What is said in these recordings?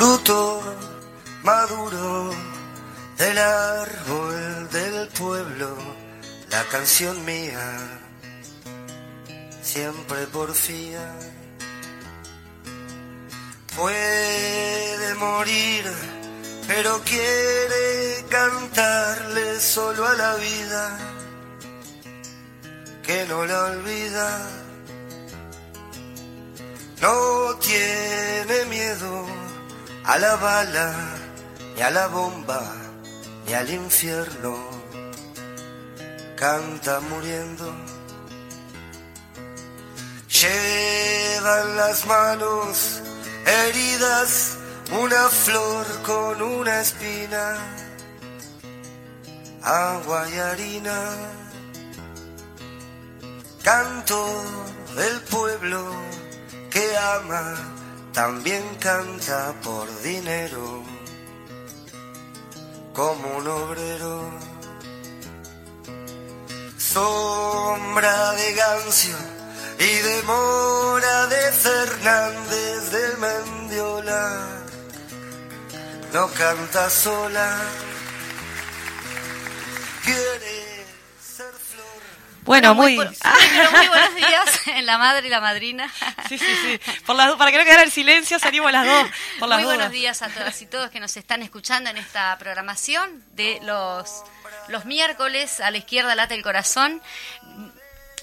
fruto maduro del árbol del pueblo, la canción mía siempre porfía. Puede morir, pero quiere cantarle solo a la vida, que no la olvida. No tiene miedo a la bala, ni a la bomba, ni al infierno. Canta muriendo Llevan las manos heridas una flor con una espina, agua y harina. Canto del pueblo que ama, también canta por dinero, como un obrero. Sombra de gancio y de Mora de Fernández de Mendiola. No canta sola, quiere. Bueno, muy... muy, muy buenos días, la madre y la madrina. Sí, sí, sí. Por para que no quedara el silencio, salimos las dos. Por las muy dudas. buenos días a todas y todos que nos están escuchando en esta programación de los, los miércoles a la izquierda late el corazón.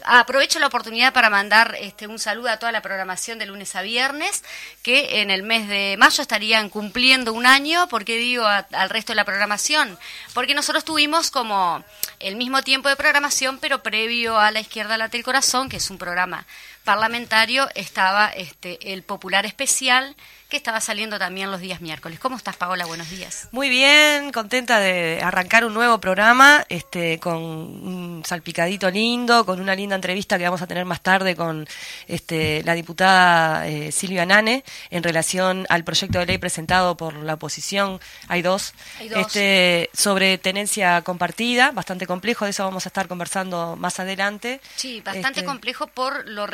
Aprovecho la oportunidad para mandar este, un saludo a toda la programación de lunes a viernes, que en el mes de mayo estarían cumpliendo un año. ¿Por qué digo al resto de la programación? Porque nosotros tuvimos como el mismo tiempo de programación, pero previo a La Izquierda Late el Corazón, que es un programa parlamentario, estaba este, el Popular Especial, que estaba saliendo también los días miércoles. ¿Cómo estás, Paola? Buenos días. Muy bien, contenta de arrancar un nuevo programa, este, con un salpicadito lindo, con una linda entrevista que vamos a tener más tarde con este, la diputada eh, Silvia Nane en relación al proyecto de ley presentado por la oposición. Hay dos, Hay dos. Este, sobre tenencia compartida, bastante complejo. De eso vamos a estar conversando más adelante. Sí, bastante Este, complejo por lo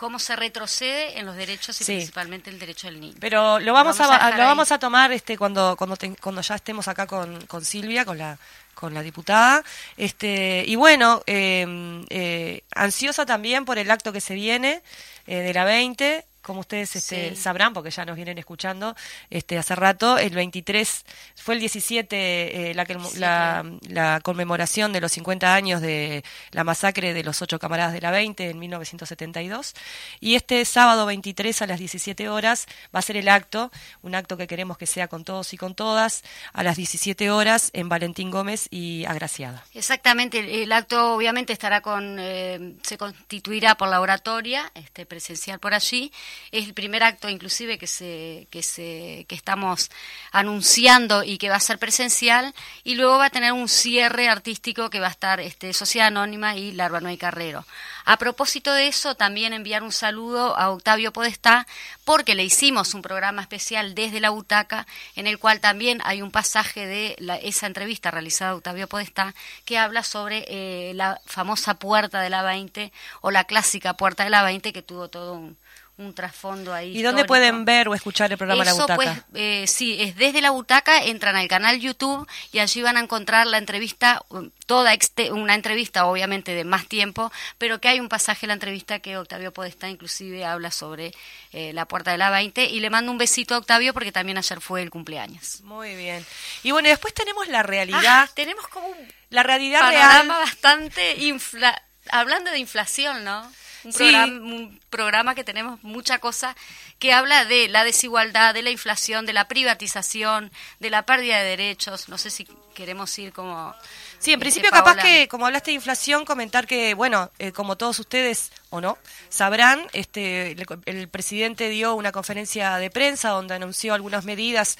cómo se retrocede en los derechos y Sí. principalmente el derecho del niño. Pero lo vamos, Vamos a lo vamos a tomar este cuando cuando te- cuando ya estemos acá con, con Silvia, con la con la diputada. Este y bueno, eh, eh, ansiosa también por el acto que se viene eh, de la 20 como ustedes este, Sí. sabrán, porque ya nos vienen escuchando este, hace rato, el 23, fue el 17 eh, la, que- la, la conmemoración de los 50 años de la masacre de los ocho camaradas de la 20 en 1972. Y este sábado 23 a las 17 horas va a ser el acto, un acto que queremos que sea con todos y con todas, a las 17 horas en Valentín Gómez y Agraciada. Exactamente, el, el acto obviamente estará con, eh, se constituirá por la oratoria, este, presencial por allí. Es el primer acto inclusive que se, que se, que estamos anunciando y que va a ser presencial y luego va a tener un cierre artístico que va a estar este, Sociedad Anónima y Larva y Carrero. A propósito de eso, también enviar un saludo a Octavio Podestá, porque le hicimos un programa especial desde la butaca, en el cual también hay un pasaje de la- esa entrevista realizada a Octavio Podestá, que habla sobre eh, la famosa puerta de la 20, o la clásica puerta de la 20, que tuvo todo un, un trasfondo ahí. ¿Y dónde pueden ver o escuchar el programa La Eso, Butaca? pues, eh, sí, es desde la butaca, entran al canal YouTube y allí van a encontrar la entrevista, um, toda una entrevista obviamente de más tiempo, pero que hay un pasaje de la entrevista que Octavio Podestá inclusive habla sobre eh, la puerta de la 20 y le mando un besito a Octavio porque también ayer fue el cumpleaños. Muy bien. Y bueno, después tenemos la realidad, Ah, tenemos como un la realidad panorama real. bastante infla hablando de inflación, ¿no? Un, Sí. programa, un programa que tenemos mucha cosa que habla de la desigualdad, de la inflación, de la privatización, de la pérdida de derechos. No sé si queremos ir como... Sí, en este, principio capaz que, como hablaste de inflación, comentar que, bueno, eh, como todos ustedes o no, sabrán, este, el, el presidente dio una conferencia de prensa donde anunció algunas medidas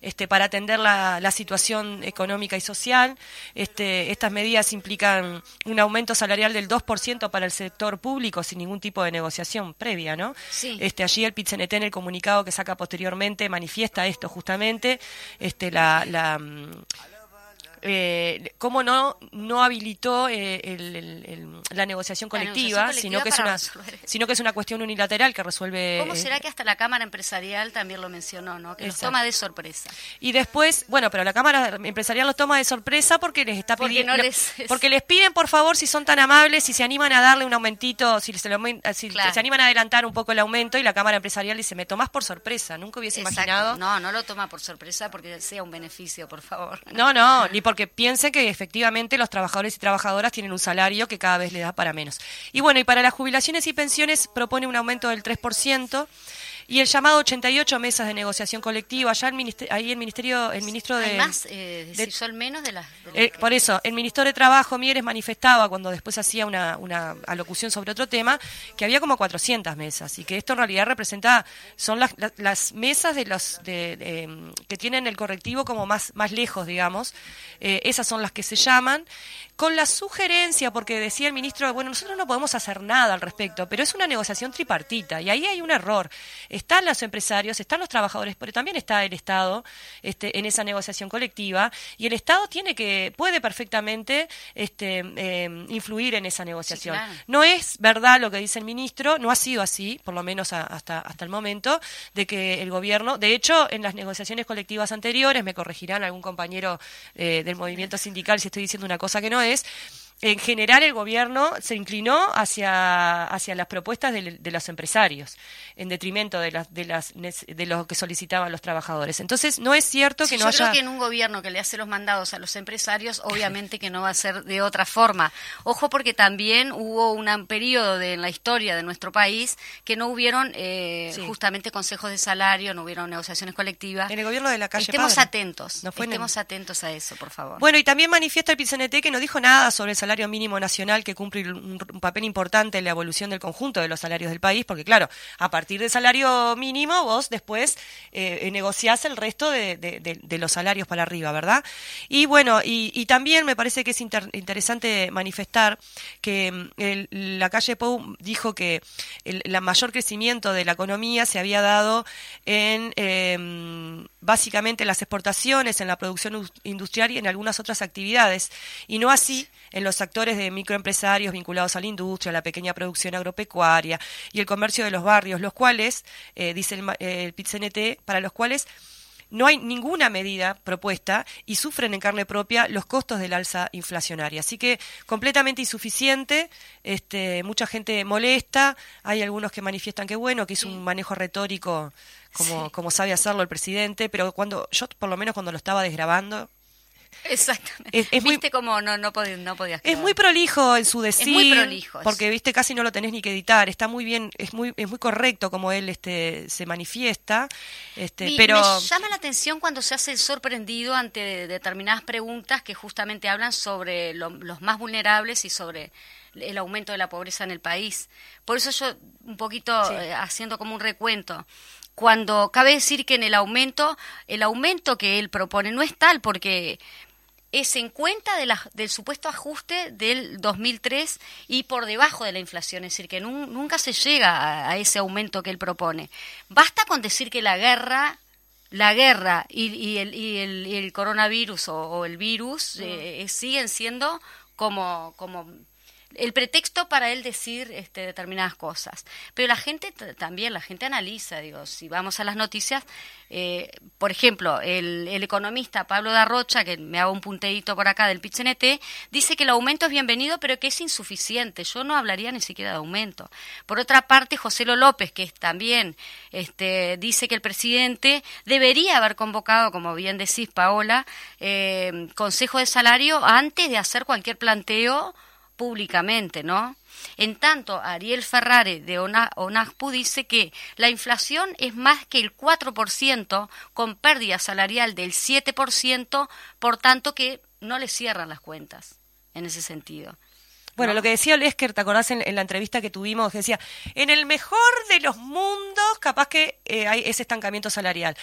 este, para atender la, la situación económica y social. Este, estas medidas implican un aumento salarial del 2% para el sector público sin ningún tipo de negociación previa, ¿no? Sí. Este, allí el PITCNT en el comunicado que saca posteriormente manifiesta esto justamente, este, la, la, mm, eh, cómo no no habilitó eh, el- el- el- la negociación La colectiva, negociación sino que es colectiva una resolver sino que es una cuestión unilateral que resuelve ¿Cómo eh, será que hasta la Cámara Empresarial también lo mencionó, ¿no? Que los Exacto. toma de sorpresa. Y después, bueno, pero la Cámara Empresarial los toma de sorpresa porque les está Porque pidiendo, no les- porque les piden por favor si son tan amables, si se animan a darle un aumentito, si se, lo aumen- si Claro. se animan a adelantar un poco el aumento y la Cámara Empresarial dice, me tomás por sorpresa, nunca hubiese Exacto. imaginado. No, no lo toma por sorpresa porque sea un beneficio, por favor. No, no, ni porque piensen que efectivamente los trabajadores y trabajadoras tienen un salario que cada vez les da para menos. Y bueno, y para las jubilaciones y pensiones propone un aumento del 3%. Y el llamado 88 mesas de negociación colectiva, ya el ministerio, ahí el ministerio, el ministro de... Además, eh, de- decir, son menos de las... de Eh, por eso, el ministro de Trabajo, Mieres, manifestaba cuando después hacía una, una alocución sobre otro tema, que había como 400 mesas y que esto en realidad representa, son las, las, las mesas de los de, de, em, que tienen el correctivo como más, más lejos, digamos. Eh, esas son las que se llaman, con la sugerencia, porque decía el ministro, bueno, nosotros no podemos hacer nada al respecto, pero es una negociación tripartita y ahí hay un error. Están los empresarios, están los trabajadores, pero también está el Estado este, en esa negociación colectiva y el Estado tiene que, puede perfectamente este, eh, influir en esa negociación. claro. No es verdad lo que dice el ministro, no ha sido así, por lo menos a- hasta, hasta el momento, de que el gobierno, de hecho, en las negociaciones colectivas anteriores, me corregirán algún compañero eh, del movimiento sindical si estoy diciendo una cosa que no es, en general el gobierno se inclinó hacia, hacia las propuestas de, de los empresarios, en detrimento de, las, de, las, de lo que solicitaban los trabajadores. Entonces, no es cierto Sí, que no yo creo haya... que en un gobierno que le hace los mandados a los empresarios, obviamente que no va a ser de otra forma. Ojo porque también hubo un periodo de, en la historia de nuestro país que no hubieron eh, Sí. justamente consejos de salario, no hubieron negociaciones colectivas. En el gobierno de la calle Estemos Padre. atentos, No en estemos atentos a eso, por favor. Bueno, y también manifiesta el PCNT que no dijo nada sobre el salario mínimo nacional, que cumple un, papel importante en la evolución del conjunto de los salarios del país, porque claro, a partir del salario mínimo vos después eh, negociás el resto de, los salarios para arriba, ¿verdad? Y bueno, y, y también me parece que es inter- interesante manifestar que mm, el- la calle Pou dijo que el mayor crecimiento de la economía se había dado en eh, básicamente las exportaciones, en la producción us- industrial y en algunas otras actividades, y no así en los actores de microempresarios vinculados a la industria, la pequeña producción agropecuaria y el comercio de los barrios, los cuales, eh, dice el, eh, el PIT-CNT, para los cuales no hay ninguna medida propuesta y sufren en carne propia los costos del alza inflacionaria. Así que completamente insuficiente, este, mucha gente molesta, hay algunos que manifiestan que bueno, que es un manejo retórico como, Sí. como sabe hacerlo el presidente, pero cuando yo por lo menos cuando lo estaba desgrabando, Exactamente. Es- es muy- Viste cómo no, no, podías, no podías es muy prolijo en su decir, muy prolijo, es- porque viste casi no lo tenés ni que editar, está muy bien, es muy es muy correcto como él este se manifiesta, este, pero Me llama la atención cuando se hace el sorprendido ante de- determinadas preguntas que justamente hablan sobre lo- los más vulnerables y sobre el aumento de la pobreza en el país. Por eso yo, un poquito Sí. eh, haciendo como un recuento, cuando cabe decir que en el aumento, el aumento que él propone no es tal porque es en cuenta de la- del supuesto ajuste del 2003 y por debajo de la inflación, es decir, que nun- nunca se llega a, a ese aumento que él propone. Basta con decir que la guerra, la guerra y, y el, y el- y el coronavirus o, o el virus eh, siguen siendo como, como el pretexto para él decir este, determinadas cosas. Pero la gente también, la gente analiza, digo, si vamos a las noticias, eh, por ejemplo, el, economista Pablo Darrocha, que me hago un punteíto por acá del PITCNT, dice que el aumento es bienvenido, pero que es insuficiente. Yo no hablaría ni siquiera de aumento. Por otra parte, José Lo López, que es también este, dice que el presidente debería haber convocado, como bien decís, Paola, eh, consejo de salario antes de hacer cualquier planteo públicamente, ¿no? En tanto, Ariel Ferrare de ONA- ONASPU dice que la inflación es más que el 4%, con pérdida salarial del 7%, por tanto que no le cierran las cuentas en ese sentido. Bueno, ¿no? lo que decía Lesker, ¿te acordás en, en la entrevista que tuvimos? Que decía, en el mejor de los mundos, capaz que eh, hay ese estancamiento salarial.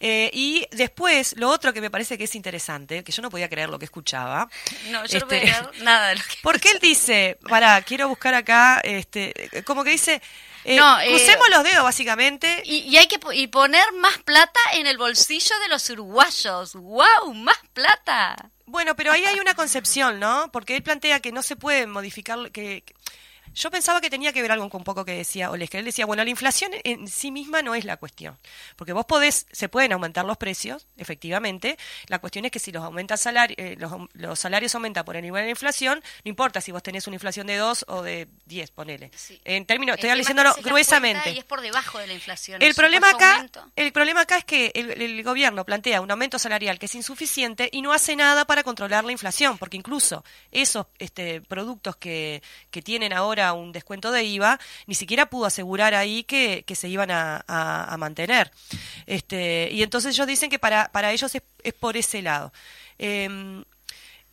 Eh, y después, lo otro que me parece que es interesante, que yo no podía creer lo que escuchaba. No, yo no este, voy a creer nada de lo que... Porque él dice, para, quiero buscar acá, este, como que dice, Eh, crucemos los dedos, básicamente. Y, hay que y poner más plata en el bolsillo de los uruguayos. ¡Wow! ¡Más plata! Bueno, pero ahí hay una concepción, ¿no? Porque él plantea que no se puede modificar, que, yo pensaba que tenía que ver algo con un poco que decía Oles, que él decía, bueno, la inflación en sí misma no es la cuestión, porque vos podés, se pueden aumentar los precios, efectivamente, la cuestión es que si los aumenta salario, eh, los, salarios aumentan por el nivel de la inflación, no importa si vos tenés una inflación de 2 o de 10, ponele. En términos, estoy diciéndolo gruesamente. Y es por debajo de la inflación. El problema acá, el problema acá es que el, el gobierno plantea un aumento salarial que es insuficiente y no hace nada para controlar la inflación, porque incluso esos este, productos que, que tienen ahora un descuento de IVA, ni siquiera pudo asegurar ahí que, se iban a, mantener. Este, y entonces ellos dicen que para, para ellos es, por ese lado. Em,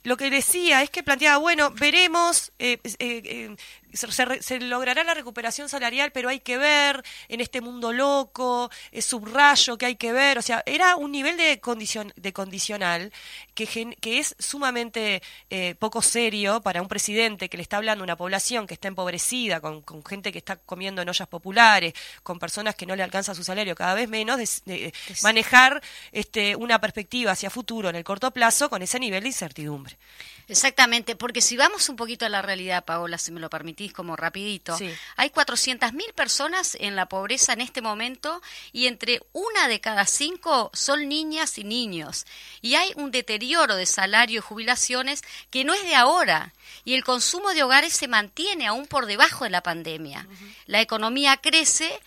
lo que decía es que planteaba, bueno, veremos, eh, eh, eh, se, logrará la recuperación salarial, pero hay que ver en este mundo loco, es subrayo que hay que ver, o sea, era un nivel de, condicion, de condicional que, que es sumamente eh, poco serio para un presidente que le está hablando a una población que está empobrecida, con, gente que está comiendo en ollas populares, con personas que no le alcanza su salario cada vez menos, de, manejar este, una perspectiva hacia futuro en el corto plazo con ese nivel de incertidumbre. Exactamente, porque si vamos un poquito a la realidad, Paola, si me lo permitís como rapidito, hay 400.000 personas en la pobreza en este momento y entre una de cada cinco son niñas y niños. Y hay un deterioro de salario y jubilaciones que no es de ahora y el consumo de hogares se mantiene aún por debajo de la pandemia. La economía crece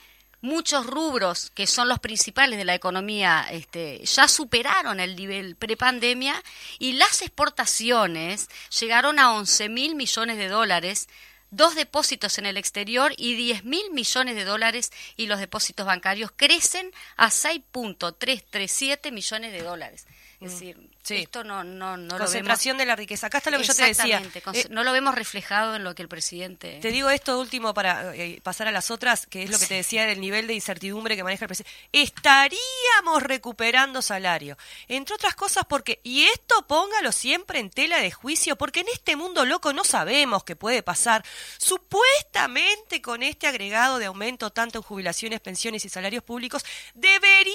muchos rubros que son los principales de la economía este, ya superaron el nivel prepandemia y las exportaciones llegaron a 11 mil millones de dólares dos depósitos en el exterior y 10 mil millones de dólares y los depósitos bancarios crecen a 6.337 millones de dólares. Es mm. decir, esto no, no, no Concentración de la riqueza. Acá está lo que yo te decía. Eh, no lo vemos reflejado en lo que el presidente... Te digo esto último para eh, pasar a las otras, que es lo que te decía del nivel de incertidumbre que maneja el presidente. Estaríamos recuperando salario. Entre otras cosas porque, y esto póngalo siempre en tela de juicio, porque en este mundo loco no sabemos qué puede pasar. Supuestamente con este agregado de aumento tanto en jubilaciones, pensiones y salarios públicos, deberíamos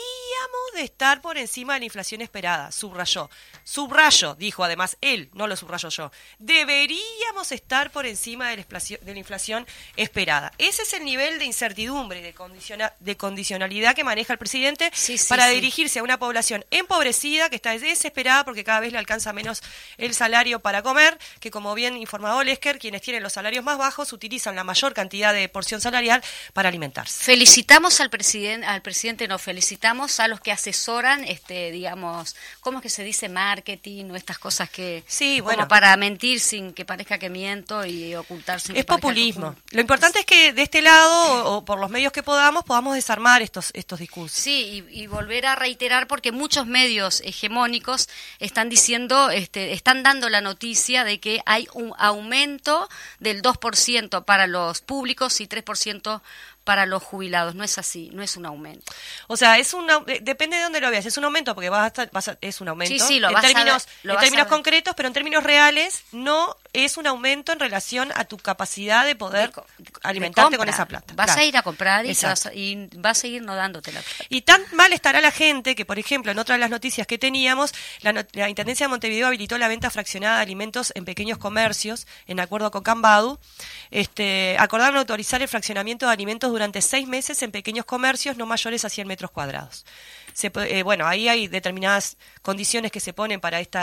de estar por encima de la inflación esperada, subrayó. Subrayo, dijo además él, no lo subrayo yo, deberíamos estar por encima de la inflación, esperada. Ese es el nivel de incertidumbre y de, de condicionalidad que maneja el presidente para dirigirse a una población empobrecida que está desesperada porque cada vez le alcanza menos el salario para comer, que como bien informó Lesker, quienes tienen los salarios más bajos utilizan la mayor cantidad de porción salarial para alimentarse. Felicitamos al presidente, al presidente no, felicitamos a los que asesoran, este, digamos, ¿cómo es que se dice? marketing o estas cosas que sí, bueno. para mentir sin que parezca que miento y ocultarse. Es populismo. Lo importante es que de este lado o, por los medios que podamos podamos desarmar estos estos discursos. Sí, y, volver a reiterar porque muchos medios hegemónicos están diciendo, este, están dando la noticia de que hay un aumento del 2% para los públicos y 3% para los jubilados. No es así, no es un aumento. O sea, es un depende de dónde lo veas. Es un aumento porque vas a es un aumento. Sí, sí, lo en términos, en términos concretos, pero en términos reales no es un aumento en relación a tu capacidad de poder alimentarte con esa plata. Vas a ir a comprar y vas, a, y vas, a, seguir no dándote la plata. Y tan mal estará la gente que, por ejemplo, en otra de las noticias que teníamos, la, la Intendencia de Montevideo habilitó la venta fraccionada de alimentos en pequeños comercios, en acuerdo con Cambadu. Este, acordaron autorizar el fraccionamiento de alimentos durante seis meses en pequeños comercios no mayores a 100 metros cuadrados. Eh, bueno, ahí hay determinadas condiciones que se ponen para este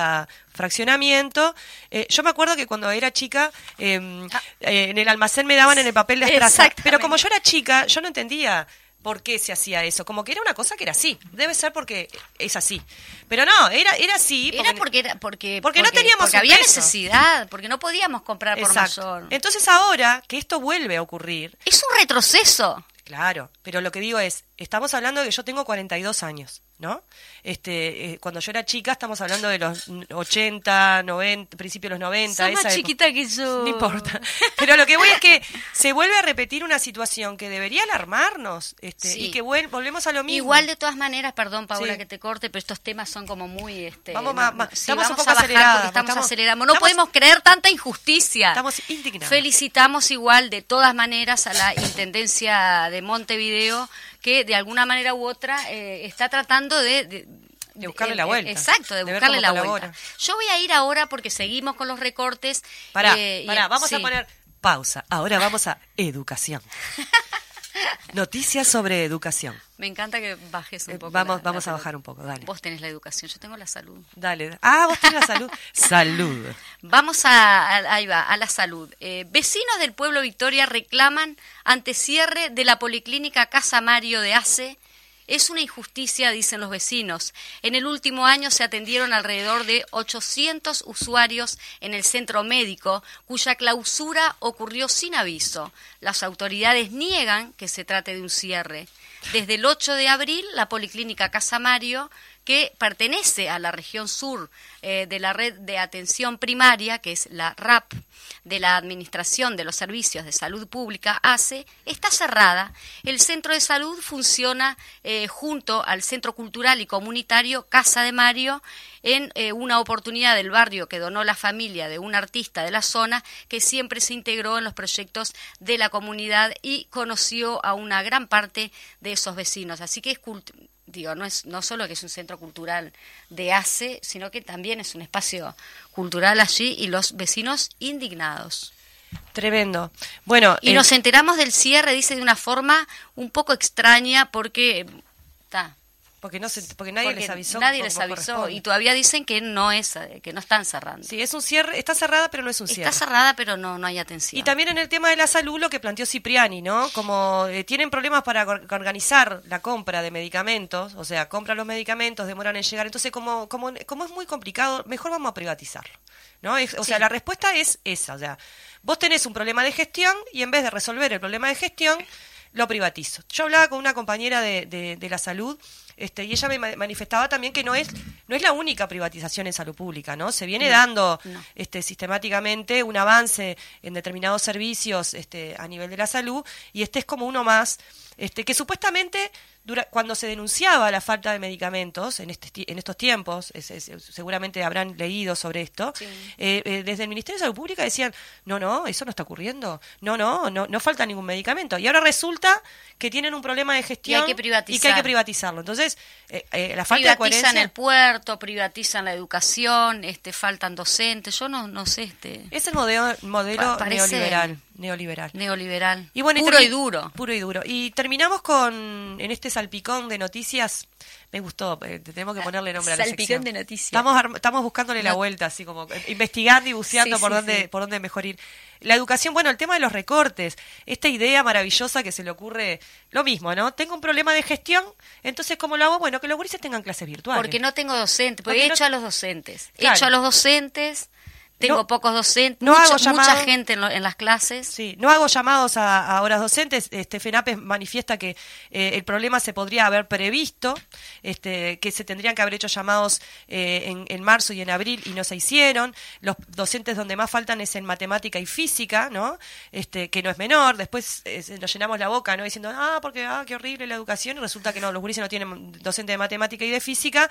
fraccionamiento. Eh, yo me acuerdo que cuando era chica, em, ah. eh, en el almacén me daban en el papel de estraza, pero como yo era chica, yo no entendía por qué se hacía eso. Como que era una cosa que era así. Debe ser porque es así. Pero no, era, era así. Porque, era porque, era, porque, porque, no teníamos porque había necesidad, porque no podíamos comprar por mayor. Entonces ahora que esto vuelve a ocurrir. Es un retroceso. Claro, pero lo que digo es, estamos hablando de que yo tengo 42 años. ¿No? Este, eh, cuando yo era chica, estamos hablando de los 80, 90, principios de los 90. Sos más época. chiquita que yo. No importa. Pero lo que voy es que se vuelve a repetir una situación que debería alarmarnos este, Sí. y que vuel- volvemos a lo mismo. Igual de todas maneras, perdón Paula Sí. que te corte, pero estos temas son como muy este Vamos sí, estamos un poco a bajar aceleradas, porque estamos, estamos- acelerando. No estamos- podemos creer tanta injusticia. Estamos indignados. Felicitamos igual de todas maneras a la Intendencia de Montevideo que de alguna manera u otra eh, está tratando de, de- De buscarle la vuelta, Exacto, de, buscarle la colabora. vuelta. Yo voy a ir ahora porque seguimos con los recortes. Pará, eh, pará, vamos a poner pausa. Ahora vamos a educación. Noticias sobre educación. Me encanta que bajes un Eh, poco. vamos la- vamos la a bajar un poco, dale. Vos tenés la educación, yo tengo la salud. Dale. Ah, vos tenés la salud. salud. Vamos a, a- ahí va, a la salud. Eh, vecinos del pueblo Victoria reclaman ante cierre de la policlínica Casa Mario de ACE. Es una injusticia, dicen los vecinos. En el último año se atendieron alrededor de 800 usuarios en el centro médico, cuya clausura ocurrió sin aviso. Las autoridades niegan que se trate de un cierre. Desde el 8 de abril, la Policlínica Casa Mario, que pertenece a la región sur eh, de la red de atención primaria, que es la RAP, de la Administración de los Servicios de Salud Pública, ACE, está cerrada. El centro de salud funciona eh, junto al Centro Cultural y Comunitario Casa de Mario, en eh, una oportunidad del barrio que donó la familia de un artista de la zona que siempre se integró en los proyectos de la comunidad y conoció a una gran parte de esos vecinos. Así que es digo, no es no solo que es un centro cultural de ACE, sino que también es un espacio cultural allí y los vecinos indignados. Tremendo. Bueno, Y eh, nos enteramos del cierre, dice, de una forma un poco extraña porque está porque no se, porque nadie porque les avisó. nadie les avisó y todavía dicen que no es que no están cerrando. Sí, es un cierre, está cerrada, pero no es un cierre. Está cerrada, pero no no hay atención. Y también en el tema de la salud, lo que planteó Cipriani, ¿no? Como eh, tienen problemas para or- organizar la compra de medicamentos, o sea, compran los medicamentos, demoran en llegar, entonces como, como, como es muy complicado, mejor vamos a privatizarlo, ¿no? Es- o sea, la respuesta es esa, o sea, vos tenés un problema de gestión y en vez de resolver el problema de gestión, lo privatizo. Yo hablaba con una compañera de, de- de la salud este, y ella me ma- manifestaba también que no es, no es la única privatización en salud pública, ¿no? Se viene dando no. este, sistemáticamente un avance en determinados servicios este, a nivel de la salud y este es como uno más este, que supuestamente dura- cuando se denunciaba la falta de medicamentos en, este, en estos tiempos, es- es- seguramente habrán leído sobre esto, Sí. eh, eh, desde el Ministerio de Salud Pública decían, no, no, eso no está ocurriendo, no, no, no, no falta ningún medicamento. Y ahora resulta que tienen un problema de gestión que privatizar. y que hay que privatizarlo. Entonces, eh, eh, la falta de privatizan coherencia... el puerto, privatizan la educación, este faltan docentes, yo no no sé este Es el modelo, modelo Pa- parece- neoliberal. Neoliberal. neoliberal. Y bueno, puro y duro. Puro y duro. Y terminamos con, en este salpicón de noticias, me gustó, eh, tenemos que ponerle nombre a la Salpicón sección. de noticias. Estamos, estamos buscándole la vuelta, así como eh, investigando y buceando Sí, por, sí, dónde, sí. por dónde mejor ir. La educación, bueno, el tema de los recortes, esta idea maravillosa que se le ocurre, lo mismo, ¿no? Tengo un problema de gestión, entonces, ¿cómo lo hago? Bueno, que los gurises tengan clases virtuales. Porque no tengo docentes, porque, Porque he no- hecho a los docentes. He hecho a los docentes, tengo No- pocos docentes, no mucha, hago mucha llamado. gente en, lo- en las clases. Sí, no hago llamados a, a horas docentes. Este FENAPES manifiesta que eh, el problema se podría haber previsto, este, que se tendrían que haber hecho llamados eh, en, en marzo y en abril y no se hicieron. Los docentes donde más faltan es en matemática y física, ¿no? Este, que no es menor. Después eh, nos llenamos la boca, ¿no? Diciendo, ah, porque ah, qué horrible la educación. Y resulta que no, los gurises no tienen docente de matemática y de física.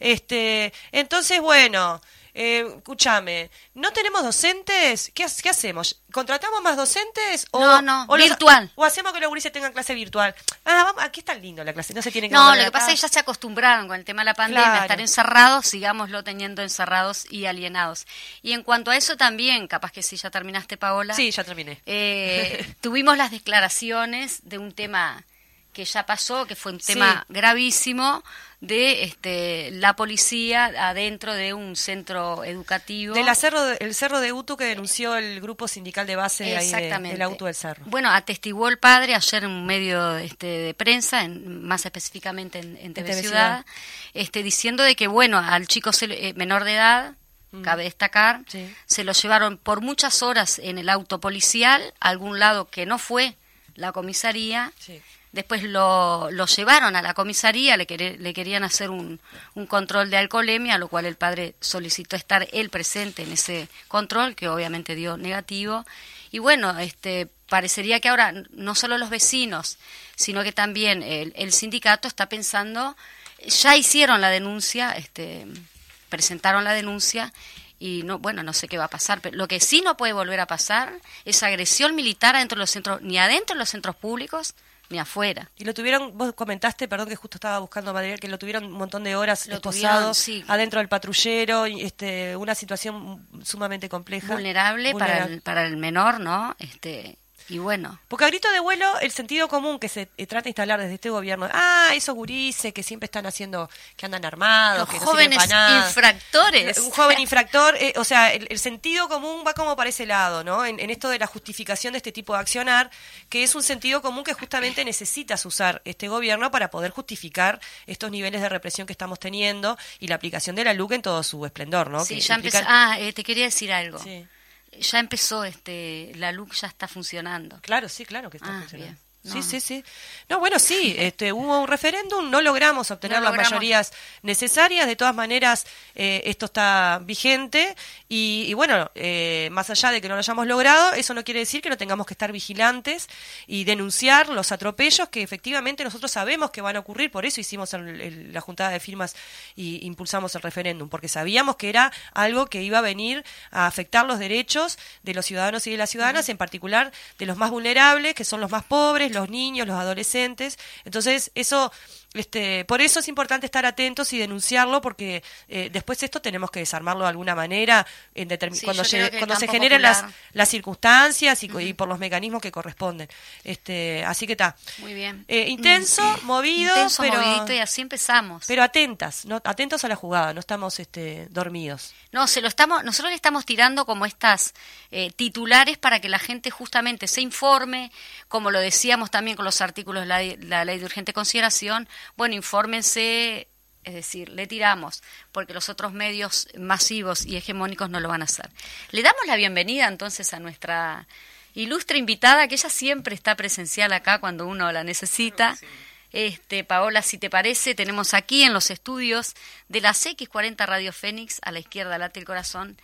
Este, entonces, bueno. Eh, escúchame, ¿no tenemos docentes? ¿Qué, ha- qué hacemos? ¿Contratamos más docentes? O, No, no, los- virtual. o hacemos que los gurises tengan clase virtual. Ah, vamos, aquí está lindo la clase, no se tienen que No, lo que pasa es que ya se acostumbraron con el tema de la pandemia Claro. a estar encerrados, sigámoslo teniendo encerrados y alienados. Y en cuanto a eso también, capaz que si ya terminaste, Paola. Sí, ya terminé. Eh, tuvimos las declaraciones de un tema que ya pasó, que fue un Sí. tema gravísimo, de este, la policía adentro de un centro educativo. Del cerro de- el cerro de Utu que denunció el grupo sindical de base de ahí de- del auto del cerro. Bueno, atestiguó el padre ayer en un medio este, de prensa, en- más específicamente en, en TV, TV Ciudad, este, diciendo de que, bueno, al chico se eh, menor de edad, cabe destacar, Mm. Sí. se lo llevaron por muchas horas en el auto policial a algún lado que no fue la comisaría, Sí. Después lo, lo llevaron a la comisaría, le, le querían hacer un, un, control de alcoholemia, a lo cual el padre solicitó estar él presente en ese control, que obviamente dio negativo. Y bueno, este, parecería que ahora no solo los vecinos, sino que también el, el sindicato está pensando, ya hicieron la denuncia, este, presentaron la denuncia y no bueno no sé qué va a pasar pero lo que sí no puede volver a pasar es agresión militar adentro de los centros ni adentro de los centros públicos ni afuera. Y lo tuvieron, vos comentaste, perdón que justo estaba buscando material, que lo tuvieron un montón de horas lo adentro del patrullero, este, una situación sumamente compleja. Vulnerable, Para, el, para el menor, ¿no? Este, y bueno. Porque a grito de vuelo, el sentido común que se eh, trata de instalar desde este gobierno, ah, esos gurises que siempre están haciendo, que andan armados, Los que jóvenes infractores. Un joven infractor, eh, o sea, el, sentido común va como para ese lado, ¿no? En, esto de la justificación de este tipo de accionar, que es un sentido común que justamente necesitas usar este gobierno para poder justificar estos niveles de represión que estamos teniendo y la aplicación de la LUC en todo su esplendor, ¿no? Sí, ya Ah, eh, te quería decir algo. Sí ya empezó este la luz ya está funcionando. Claro, sí, claro que está ah, funcionando. Sí, sí, sí. No, bueno, sí, este, hubo un referéndum, no logramos obtener las mayorías necesarias, de todas maneras eh, esto está vigente y, bueno, eh, más allá de que no lo hayamos logrado, eso no quiere decir que no tengamos que estar vigilantes y denunciar los atropellos que efectivamente nosotros sabemos que van a ocurrir, por eso hicimos la juntada de firmas y impulsamos el referéndum, porque sabíamos que era algo que iba a venir a afectar los derechos de los ciudadanos y de las ciudadanas, en particular de los más vulnerables, que son los más pobres, los niños, los adolescentes. Entonces, eso este, por eso es importante estar atentos y denunciarlo, porque eh, después esto tenemos que desarmarlo de alguna manera en cuando, cuando se generen las, las circunstancias y, por los mecanismos que corresponden. Este, así que está. Muy bien. Eh, intenso, mm. movido, pero, y así empezamos. Pero atentas, no, atentos a la jugada, no estamos este, dormidos. No, se lo estamos, nosotros le estamos tirando como estas eh, titulares para que la gente justamente se informe, como lo decíamos también con los artículos de la ley de urgente consideración, bueno, infórmense, es decir, le tiramos, porque los otros medios masivos y hegemónicos no lo van a hacer. Le damos la bienvenida entonces a nuestra ilustre invitada, que ella siempre está presencial acá cuando uno la necesita. Este, Paola, si te parece, tenemos aquí en los estudios de las X40 Radio Fénix, a la izquierda late el corazón,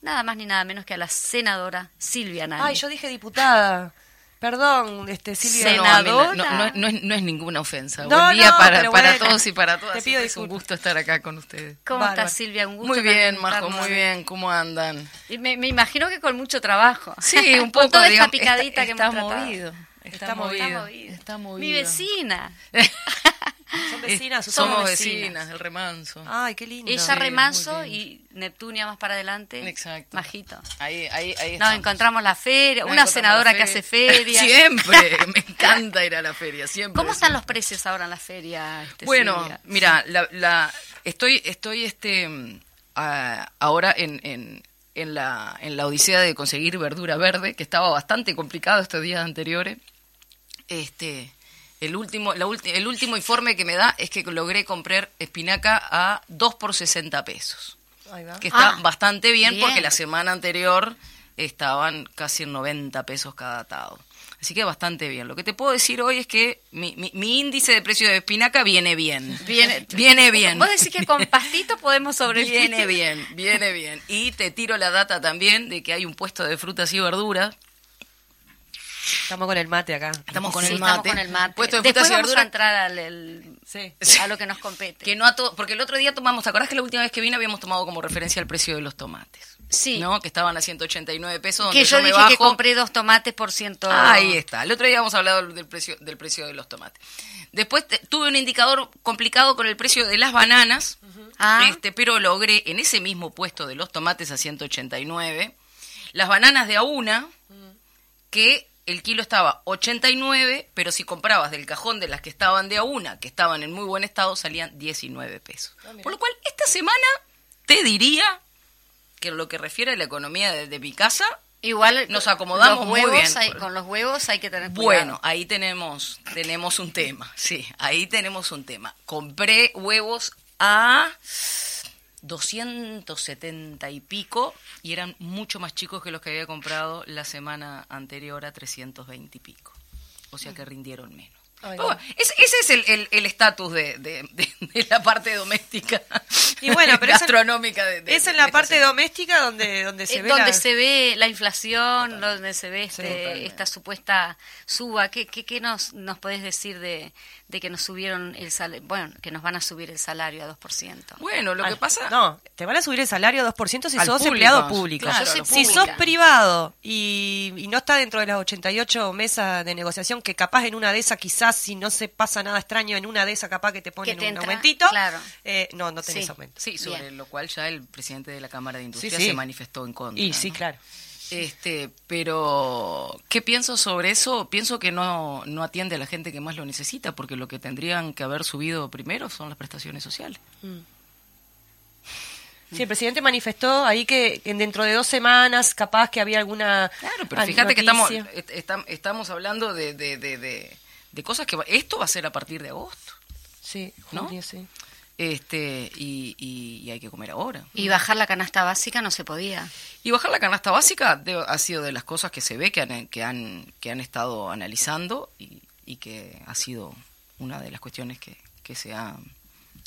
nada más ni nada menos que a la senadora Silvia Nani. Ay, yo dije diputada. Perdón, este, Silvia. No, no, no, es, ninguna ofensa. Buen día para, para todos y para todas. es un gusto estar acá con ustedes. ¿Cómo estás, Silvia? Un gusto. Muy bien, Majo, muy bien. ¿Cómo andan? me, me, imagino que con mucho trabajo. Sí, un poco. toda esta picadita que está, hemos movido. Está, movido. Está movido. Mi vecina. ¿Son vecinas? Somos vecinas, el remanso. Ay, qué lindo. Ella remanso y Neptunia más para adelante. Exacto. Majito. Ahí, ahí, ahí Nos encontramos la feria, una senadora que hace feria. Siempre, me encanta ir a la feria, siempre. ¿Cómo están los precios ahora en la feria? Este, bueno, mira, la, estoy, estoy este, ahora en, en, en, la, en la odisea de conseguir verdura verde, que estaba bastante complicado estos días anteriores. Este, el último, el último informe que me da es que logré comprar espinaca a 2 por 60 pesos. Que está ah, bastante bien, porque la semana anterior estaban casi en 90 pesos cada atado. Así que bastante bien. Lo que te puedo decir hoy es que mi, mi, índice de precio de espinaca viene bien. Viene, viene bien. Vos decís que con pastito podemos sobrevivir. Viene bien, viene bien. Y te tiro la data también de que hay un puesto de frutas y verduras Estamos con el mate acá. Estamos con, el, mate. con el mate. Después vamos a entrar al, a lo que nos compete. Que no a porque el otro día tomamos, ¿te acordás que la última vez que vine habíamos tomado como referencia el precio de los tomates? Sí. ¿No? Que estaban a 189 pesos. Que yo, dije que compré dos tomates por ciento. Ahí está. El otro día habíamos hablado del precio, del precio de los tomates. Después tuve un indicador complicado con el precio de las bananas, ah. este, pero logré en ese mismo puesto de los tomates a 189 las bananas de a una, que el kilo estaba 89, pero si comprabas del cajón de las que estaban de a una, que estaban en muy buen estado, salían 19 pesos. Ah, Por lo cual, esta semana te diría que en lo que refiere a la economía de, mi casa, Igual nos acomodamos muy bien. con los huevos hay que tener cuidado. Bueno, ahí tenemos, tenemos un tema, sí, ahí tenemos un tema. Compré huevos a 270 y pico y eran mucho más chicos que los que había comprado la semana anterior a 320 y pico. O sea que rindieron menos. ese, es el estatus el, de, de, de, la parte doméstica y bueno, pero gastronómica. Es, es en la parte doméstica donde, donde se ve donde la... se ve la inflación, donde se ve este, esta supuesta suba. ¿Qué, qué, qué nos, nos podés decir de, de que nos subieron el salario, bueno, que nos van a subir el salario a 2%. Bueno, lo que pasa... No, te van a subir el salario a 2% si sos empleado público. si sos privado y, no está dentro de las 88 mesas de negociación, que capaz en una de esas, quizás si no se pasa nada extraño, en una de esas capaz que te ponen un aumentito, eh, no, no tenés aumento. Sí, sobre lo cual ya el presidente de la Cámara de Industria se manifestó en contra. Y sí, claro. Este, pero ¿qué pienso sobre eso? Pienso que no, no atiende a la gente que más lo necesita, porque lo que tendrían que haber subido primero son las prestaciones sociales. Mm. Sí, el presidente manifestó ahí que, dentro de dos semanas capaz que había alguna... Claro, pero fíjate que estamos, estamos hablando de, de, de, de, cosas que... esto va a ser a partir de agosto. Sí, junio, sí este y, y, hay que comer ahora. Y bajar la canasta básica no se podía. Y bajar la canasta básica ha sido de las cosas que se ve que han, que han, que han estado analizando y, y que ha sido una de las cuestiones que, que se ha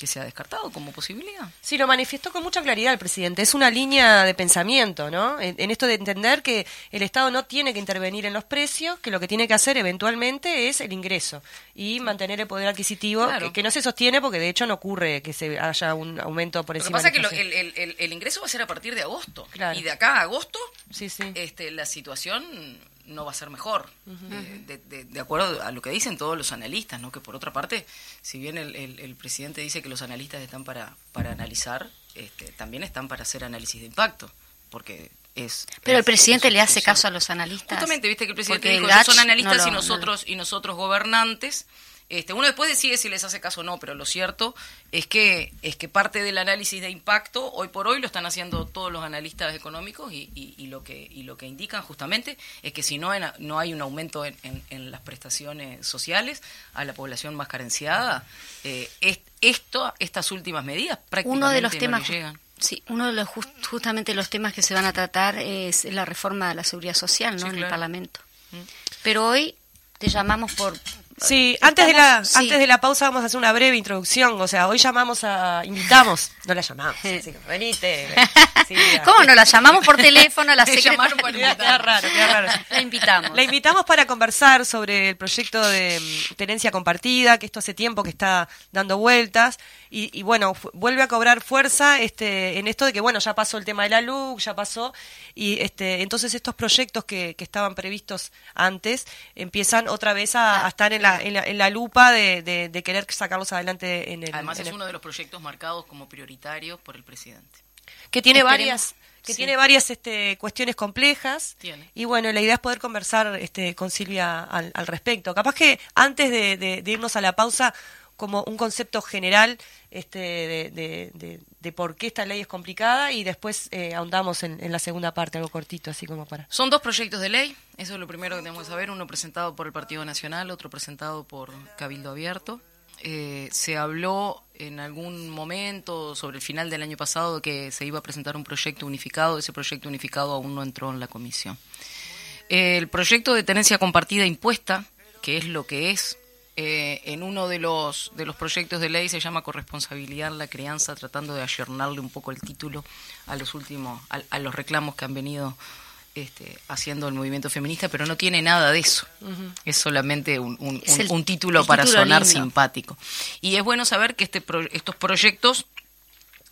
que se ha descartado como posibilidad. Sí, lo manifestó con mucha claridad el presidente. Es una línea de pensamiento, ¿no? En, esto de entender que el Estado no tiene que intervenir en los precios, que lo que tiene que hacer eventualmente es el ingreso y mantener el poder adquisitivo, que, no se sostiene porque de hecho no ocurre que se haya un aumento por encima. Lo que pasa es que el, el, ingreso va a ser a partir de agosto. Y de acá a agosto, sí, sí. Este, la situación no va a ser mejor, eh, de, acuerdo a lo que dicen todos los analistas, ¿no? que por otra parte, si bien el, el, presidente dice que los analistas están para, para analizar, este, también están para hacer análisis de impacto, porque es... Pero el presidente le hace caso a los analistas. Justamente, viste que el presidente dijo, son analistas y nosotros, y nosotros gobernantes, este, uno después decide si les hace caso o no, pero lo cierto es que es que parte del análisis de impacto hoy por hoy lo están haciendo todos los analistas económicos y, y, lo que y lo que indican justamente es que si no no hay un aumento en, en, las prestaciones sociales a la población más carenciada, eh, es, esto estas últimas medidas prácticamente uno de los temas no llegan. Sí, uno de los justamente los temas que se van a tratar es la reforma de la seguridad social, ¿no? en el Parlamento. Mm. Pero hoy te llamamos por Sí, antes de la antes de la pausa vamos a hacer una breve introducción, o sea, hoy llamamos a invitamos, no la llamamos, así venite. ¿Cómo no la llamamos por teléfono? La llamaron por queda raro, queda raro. La invitamos. La invitamos para conversar sobre el proyecto de mm, tenencia compartida, que esto hace tiempo que está dando vueltas y, bueno, vuelve a cobrar fuerza este en esto de que bueno, ya pasó el tema de la luz, ya pasó y este entonces estos proyectos que, que estaban previstos antes empiezan otra vez a, estar en la, en la, lupa de, de, querer sacarlos adelante en el Además es uno de los proyectos marcados como prioritarios por el presidente. Que tiene varias que tiene varias este, cuestiones complejas. Y bueno la idea es poder conversar este, con Silvia al, respecto. Capaz que antes de, de, irnos a la pausa como un concepto general este, de, de, por qué esta ley es complicada y después eh, ahondamos en, la segunda parte, algo cortito, así como para... Son dos proyectos de ley, eso es lo primero que tenemos que saber, uno presentado por el Partido Nacional, otro presentado por Cabildo Abierto. Eh, se habló en algún momento sobre el final del año pasado que se iba a presentar un proyecto unificado, ese proyecto unificado aún no entró en la comisión. El proyecto de tenencia compartida impuesta, que es lo que es eh, en uno de los, de los proyectos de ley se llama corresponsabilidad en la crianza, tratando de ayornarle un poco el título a los últimos, a, los reclamos que han venido este, haciendo el movimiento feminista, pero no tiene nada de eso. Es solamente un, un, título para sonar simpático. Y es bueno saber que este estos proyectos,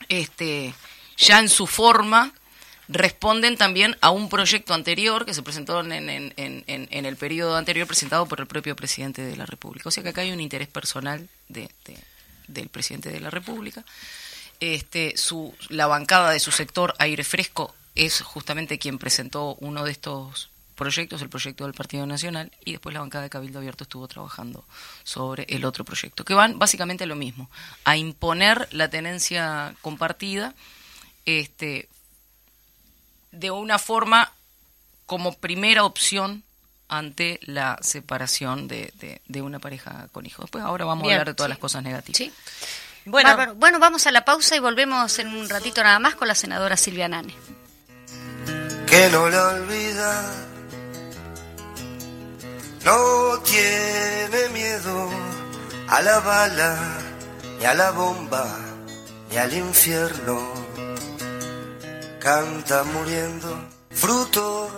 este, ya en su forma, responden también a un proyecto anterior que se presentó en, en, el periodo anterior presentado por el propio presidente de la República. O sea que acá hay un interés personal de, del presidente de la República. Este, su, la bancada de su sector Aire Fresco es justamente quien presentó uno de estos proyectos, el proyecto del Partido Nacional, y después la bancada de Cabildo Abierto estuvo trabajando sobre el otro proyecto, que van básicamente a lo mismo, a imponer la tenencia compartida este, de una forma como primera opción ante la separación de, de, una pareja con hijos. Después ahora vamos a hablar de todas las cosas negativas. Bueno. bueno, vamos a la pausa y volvemos en un ratito nada más con la senadora Silvia Nane. Que no la olvida no tiene miedo a la bala, ni a la bomba, ni al infierno. Canta muriendo, fruto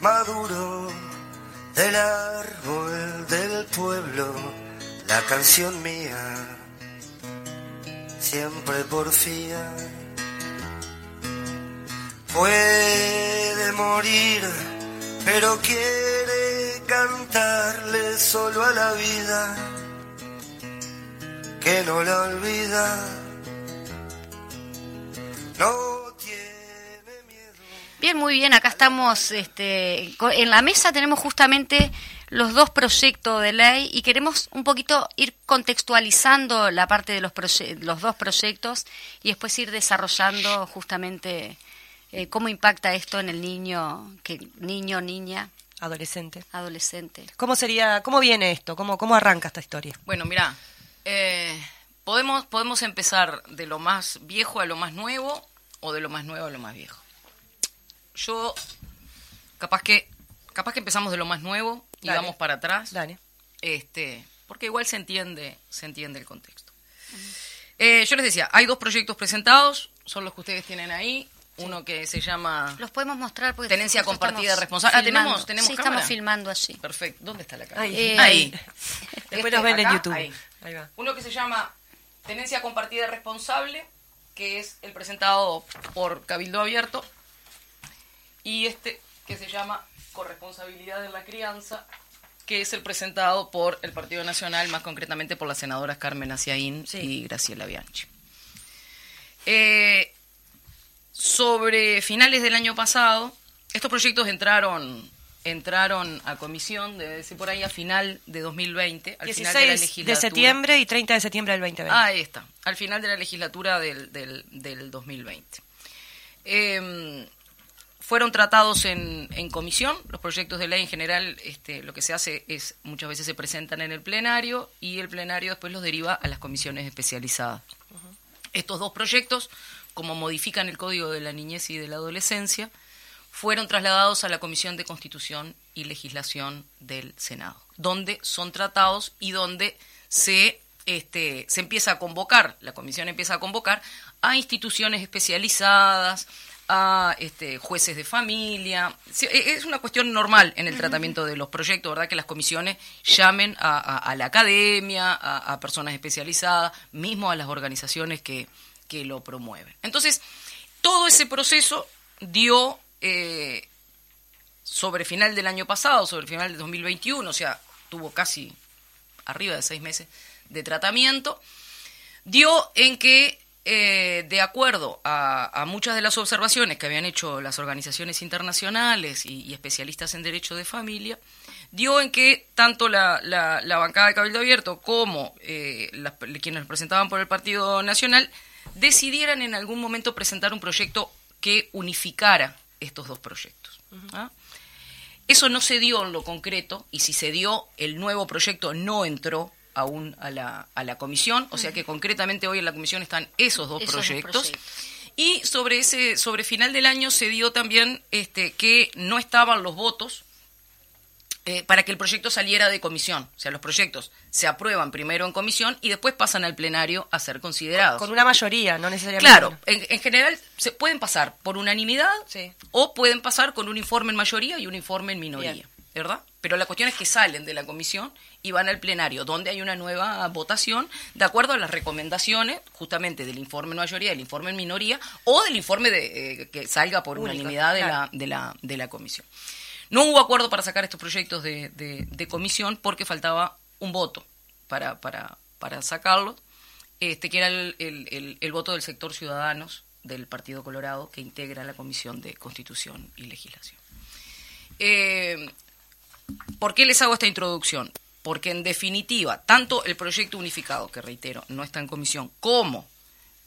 maduro del árbol del pueblo, la canción mía, siempre porfía. Puede morir, pero quiere cantarle solo a la vida, que no la olvida. No. Bien, muy bien. Acá estamos este, en la mesa. Tenemos justamente los dos proyectos de ley y queremos un poquito ir contextualizando la parte de los, proye- los dos proyectos y después ir desarrollando justamente eh, cómo impacta esto en el niño, que niño, niña, Adolescente. adolescente. ¿Cómo sería, cómo viene esto? ¿Cómo, cómo arranca esta historia? Bueno, mira, eh, podemos, podemos empezar de lo más viejo a lo más nuevo o de lo más nuevo a lo más viejo. Yo, capaz que, capaz que empezamos de lo más nuevo y Dale. vamos para atrás. Dale. Este, porque igual se entiende, se entiende el contexto. Eh, yo les decía, hay dos proyectos presentados, son los que ustedes tienen ahí. Uno que se llama Los podemos mostrar porque Tenencia compartida responsable. Ah, ¿tenemos- tenemos sí, cámara? estamos filmando allí. Perfecto. ¿Dónde está la cámara? Ahí. Eh, Ahí. Después Este, nos ven en YouTube. ahí. Ahí va. Uno que se llama Tenencia Compartida Responsable, que es el presentado por Cabildo Abierto. Y este que se llama Corresponsabilidad en la Crianza, que es el presentado por el Partido Nacional, más concretamente por las senadoras Carmen Aciaín Sí. y Graciela Bianchi. Eh, sobre finales del año pasado, estos proyectos entraron entraron a comisión, debe decir por ahí, a final de 2020, al final de la 16 de legislatura. septiembre y 30 de septiembre del 2020. Ah, ahí está, al final de la legislatura del, del, del 2020. Eh, fueron tratados en, en comisión, los proyectos de ley en general, este, lo que se hace es, muchas veces se presentan en el plenario y el plenario después los deriva a las comisiones especializadas. Estos dos proyectos, como modifican el Código de la Niñez y de la Adolescencia, fueron trasladados a la Comisión de Constitución y Legislación del Senado, donde son tratados y donde se, este, se empieza a convocar, la comisión empieza a convocar a instituciones especializadas, a este, jueces de familia. E- Es una cuestión normal en el tratamiento de los proyectos, ¿verdad? Que las comisiones llamen a, a- a la academia, a, a personas especializadas, mismo a las organizaciones que, que lo promueven. Entonces, todo ese proceso dio eh, sobre final del año pasado, sobre final de 2021, o sea, tuvo casi arriba de seis meses de tratamiento, dio en que, eh, de acuerdo a, a muchas de las observaciones que habían hecho las organizaciones internacionales y, y especialistas en derecho de familia, dio en que tanto la, la- la bancada de Cabildo Abierto como eh, las- quienes presentaban por el Partido Nacional decidieran en algún momento presentar un proyecto que unificara estos dos proyectos. ¿ah? Eso no se dio en lo concreto y si se dio, el nuevo proyecto no entró aún a la, a la comisión, o sea que concretamente hoy en la comisión están esos dos, Esos dos proyectos. Y sobre ese sobre final del año se dio también este que no estaban los votos eh, para que el proyecto saliera de comisión. O sea, los proyectos se aprueban primero en comisión y después pasan al plenario a ser considerados. Con una mayoría, no necesariamente. Claro, en, en general se pueden pasar por unanimidad Sí. o pueden pasar con un informe en mayoría y un informe en minoría, Bien. ¿verdad? Pero la cuestión es que salen de la comisión y van al plenario, donde hay una nueva votación de acuerdo a las recomendaciones justamente del informe en mayoría, del informe en minoría o del informe de, eh, que salga por Único, unanimidad de, la, de, la, de la comisión. No hubo acuerdo para sacar estos proyectos de, de- de comisión porque faltaba un voto para, para, para sacarlos, este, que era el, el- el- el voto del sector ciudadanos del Partido Colorado que integra la Comisión de Constitución y Legislación. Eh, ¿Por qué les hago esta introducción? Porque en definitiva, tanto el proyecto unificado, que reitero, no está en comisión, como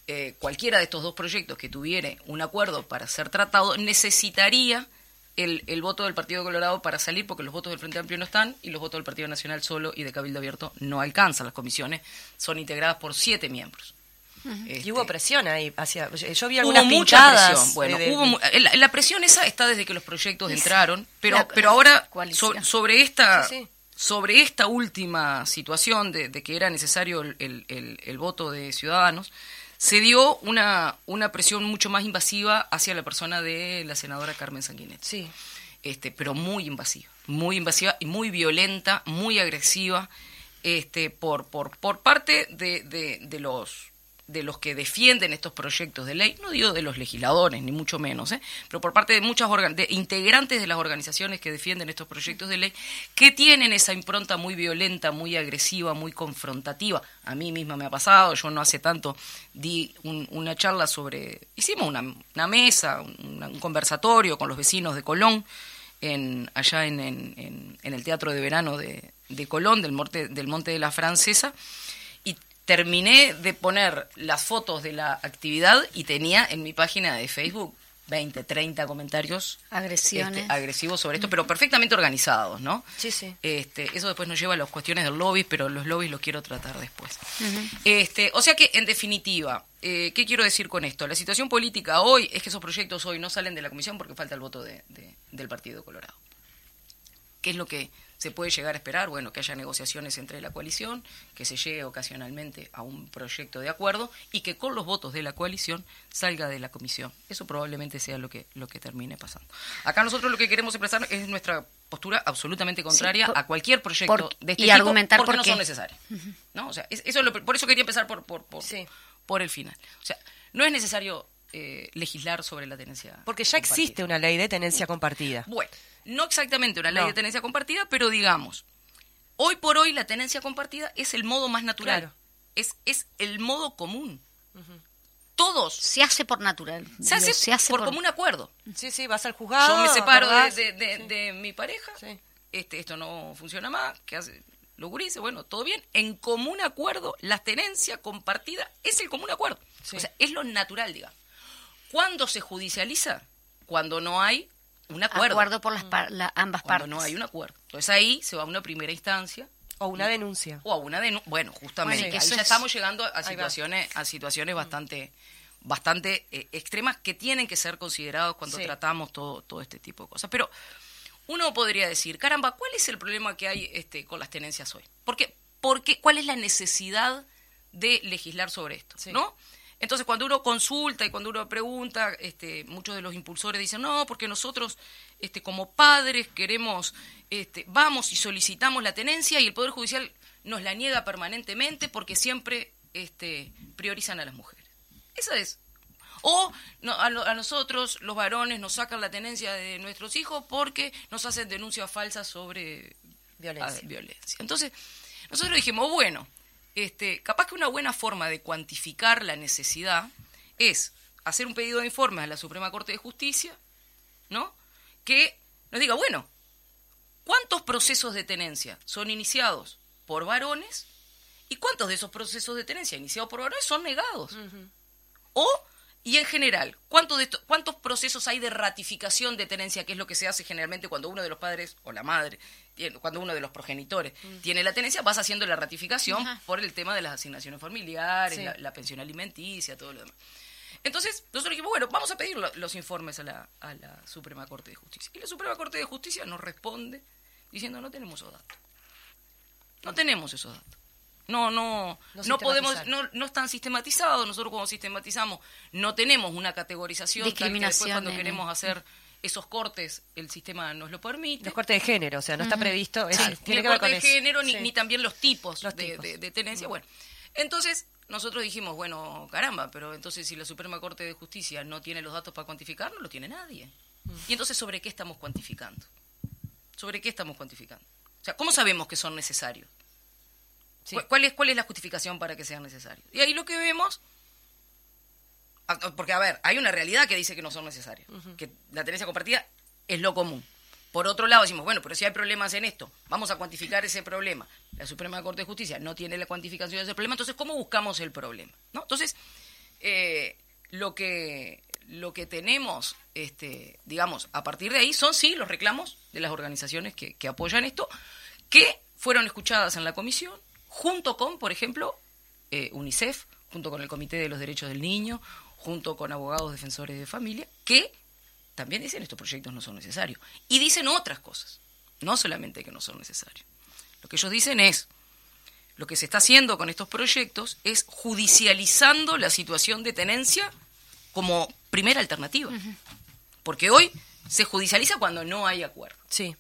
eh, cualquiera de estos dos proyectos que tuviera un acuerdo para ser tratado, necesitaría el, el voto del Partido Colorado para salir, porque los votos del Frente Amplio no están y los votos del Partido Nacional solo y de Cabildo Abierto no alcanzan. Las comisiones son integradas por siete miembros. Y hubo Este, presión ahí. Hacia, yo vi Hubo algunas mucha pintadas presión. Bueno, de- de- hubo la, la presión esa está desde que los proyectos entraron, pero, la- pero ahora so- sobre esta Sí, sí. sobre esta última situación de, que era necesario el, el, voto de ciudadanos, se dio una, una presión mucho más invasiva hacia la persona de la senadora Carmen Sanguinetti. Sí. Este, pero muy invasiva, muy invasiva y muy violenta, muy agresiva, este, por, por, por parte de, de los de los que defienden estos proyectos de ley, no digo de los legisladores, ni mucho menos, ¿eh? pero por parte de muchas integrantes de las organizaciones que defienden estos proyectos de ley, que tienen esa impronta muy violenta, muy agresiva, muy confrontativa. A mí misma me ha pasado, yo no hace tanto di una charla sobre, hicimos una, mesa, un, conversatorio con los vecinos de Colón, en, allá en, en, el Teatro de Verano de, de Colón, del, Monte, del Monte de la Francesa, terminé de poner las fotos de la actividad y tenía en mi página de Facebook 20, 30 comentarios Agresiones. Este, agresivos sobre esto, pero perfectamente organizados, ¿no? Sí, sí. Este, eso después nos lleva a las cuestiones del lobby, pero los lobbies los quiero tratar después. este, o sea que, en definitiva, eh, ¿qué quiero decir con esto? La situación política hoy es que esos proyectos hoy no salen de la comisión porque falta el voto de, del Partido Colorado. ¿Qué es lo que se puede llegar a esperar, bueno, que haya negociaciones entre la coalición, que se llegue ocasionalmente a un proyecto de acuerdo y que con los votos de la coalición salga de la comisión. Eso probablemente sea lo que lo que termine pasando. Acá nosotros lo que queremos expresar es nuestra postura absolutamente contraria a cualquier proyecto de este y argumentar porque por no son necesarios. ¿No? O sea, eso por eso quería empezar por por por, por el final. O sea, no es necesario eh, legislar sobre la tenencia. Porque ya existe una ley de tenencia compartida. Bueno, no exactamente una ley de tenencia compartida, pero digamos, hoy por hoy la tenencia compartida es el modo más natural. Es, es el modo común. Todos. Se hace por natural. Se hace, por, común acuerdo. Sí, sí, vas al juzgado. Yo me separo de, mi pareja. Este, esto no funciona más. ¿Qué hace? Gurises, bueno, todo bien. En común acuerdo, la tenencia compartida es el común acuerdo. O sea, es lo natural, digamos. ¿Cuándo se judicializa? Cuando no hay un acuerdo. Acuerdo por las ambas Cuando partes. no hay un acuerdo. Entonces ahí se va a una primera instancia. O una denuncia. O a una denuncia. Bueno, justamente. ahí ya estamos llegando a situaciones, a situaciones bastante bastante eh, extremas que tienen que ser considerados cuando tratamos todo, todo este tipo de cosas. Pero uno podría decir, caramba, ¿cuál es el problema que hay este, con las tenencias hoy? Porque, porque, ¿Cuál es la necesidad de legislar sobre esto? ¿no? Entonces, cuando uno consulta y cuando uno pregunta, este, muchos de los impulsores dicen, no, porque nosotros este, como padres queremos, este, vamos y solicitamos la tenencia y el Poder Judicial nos la niega permanentemente porque siempre este, priorizan a las mujeres. Esa es. O a, nosotros, los varones, nos sacan la tenencia de nuestros hijos porque nos hacen denuncias falsas sobre violencia. violencia. Entonces, nosotros dijimos, bueno, este, capaz que una buena forma de cuantificar la necesidad es hacer un pedido de informes a la Suprema Corte de Justicia, ¿no? Que nos diga, bueno, ¿cuántos procesos de tenencia son iniciados por varones y cuántos de esos procesos de tenencia iniciados por varones son negados? O y en general, ¿cuántos, de ¿cuántos procesos hay de ratificación de tenencia, que es lo que se hace generalmente cuando uno de los padres o la madre, cuando uno de los progenitores mm. tiene la tenencia, vas haciendo la ratificación por el tema de las asignaciones familiares, la, pensión alimenticia, todo lo demás. Entonces, nosotros dijimos, bueno, vamos a pedir los informes a la, a la Suprema Corte de Justicia. Y la Suprema Corte de Justicia nos responde diciendo, no tenemos esos datos. No tenemos esos datos. No, no, no, podemos, no, no están sistematizados. Nosotros cuando sistematizamos no tenemos una categorización. Discriminación. después cuando queremos hacer esos cortes, el sistema nos lo permite. Los cortes de género, o sea, no está previsto. tiene que ver con de género, ni, ni, también los tipos, de, tenencia. Bueno, entonces nosotros dijimos, bueno, caramba, pero entonces si la Suprema Corte de Justicia no tiene los datos para cuantificar, no lo tiene nadie. Y entonces, ¿sobre qué estamos cuantificando? ¿Sobre qué estamos cuantificando? O sea, ¿cómo sabemos que son necesarios? ¿Cuál, es, ¿Cuál es la justificación para que sean necesarios? Y ahí lo que vemos, porque a ver, hay una realidad que dice que no son necesarios, que la tenencia compartida es lo común. Por otro lado, decimos, bueno, pero si hay problemas en esto, vamos a cuantificar ese problema. La Suprema Corte de Justicia no tiene la cuantificación de ese problema, entonces, ¿cómo buscamos el problema? ¿No? Entonces, eh, lo, que, lo que tenemos, este, digamos, a partir de ahí son, sí, los reclamos de las organizaciones que, que apoyan esto, que fueron escuchadas en la comisión, junto con, por ejemplo, eh, UNICEF, junto con el Comité de los Derechos del Niño, junto con abogados defensores de familia, que también dicen estos proyectos no son necesarios. Y dicen otras cosas, no solamente que no son necesarios. Lo que ellos dicen es, lo que se está haciendo con estos proyectos es judicializando la situación de tenencia como primera alternativa. Porque hoy se judicializa cuando no hay acuerdo. Sí.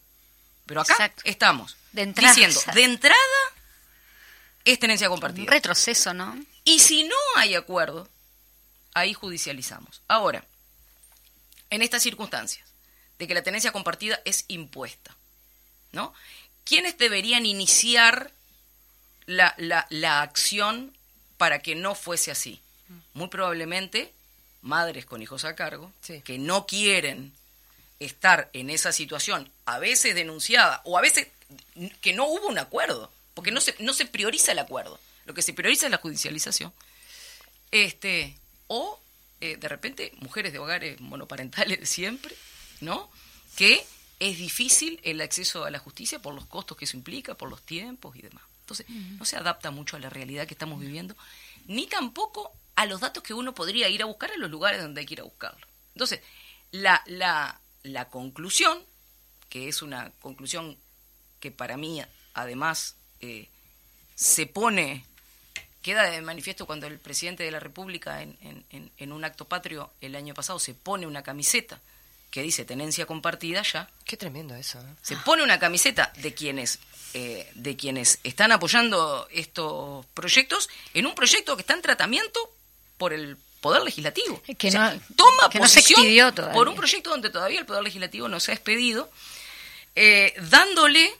Pero acá Exacto. estamos De diciendo, de entrada es tenencia Un compartida. retroceso, ¿no? Y si no hay acuerdo, ahí judicializamos. Ahora, en estas circunstancias, de que la tenencia compartida es impuesta, ¿no? ¿Quiénes deberían iniciar la, la- la acción para que no fuese así? Muy probablemente madres con hijos a cargo, Sí. que no quieren estar en esa situación, a veces denunciada, o a veces que no hubo un acuerdo, porque no se, no se prioriza el acuerdo, lo que se prioriza es la judicialización. Este, o eh, de repente mujeres de hogares monoparentales de siempre, ¿no? Que es difícil el acceso a la justicia por los costos que eso implica, por los tiempos y demás. Entonces, no se adapta mucho a la realidad que estamos viviendo, ni tampoco a los datos que uno podría ir a buscar en los lugares donde hay que ir a buscarlo. Entonces, la, la, la conclusión, que es una conclusión que para mí, además, eh, se pone, queda de manifiesto cuando el presidente de la República, en, en- en- en un acto patrio el año pasado, se pone una camiseta que dice tenencia compartida ya, Qué tremendo eso. ¿eh? se pone una camiseta de quienes eh, de quienes están apoyando estos proyectos en un proyecto que está en tratamiento por el poder legislativo Que O sea, no- toma que no se posición por un proyecto donde todavía el poder legislativo no se ha expedido eh, dándole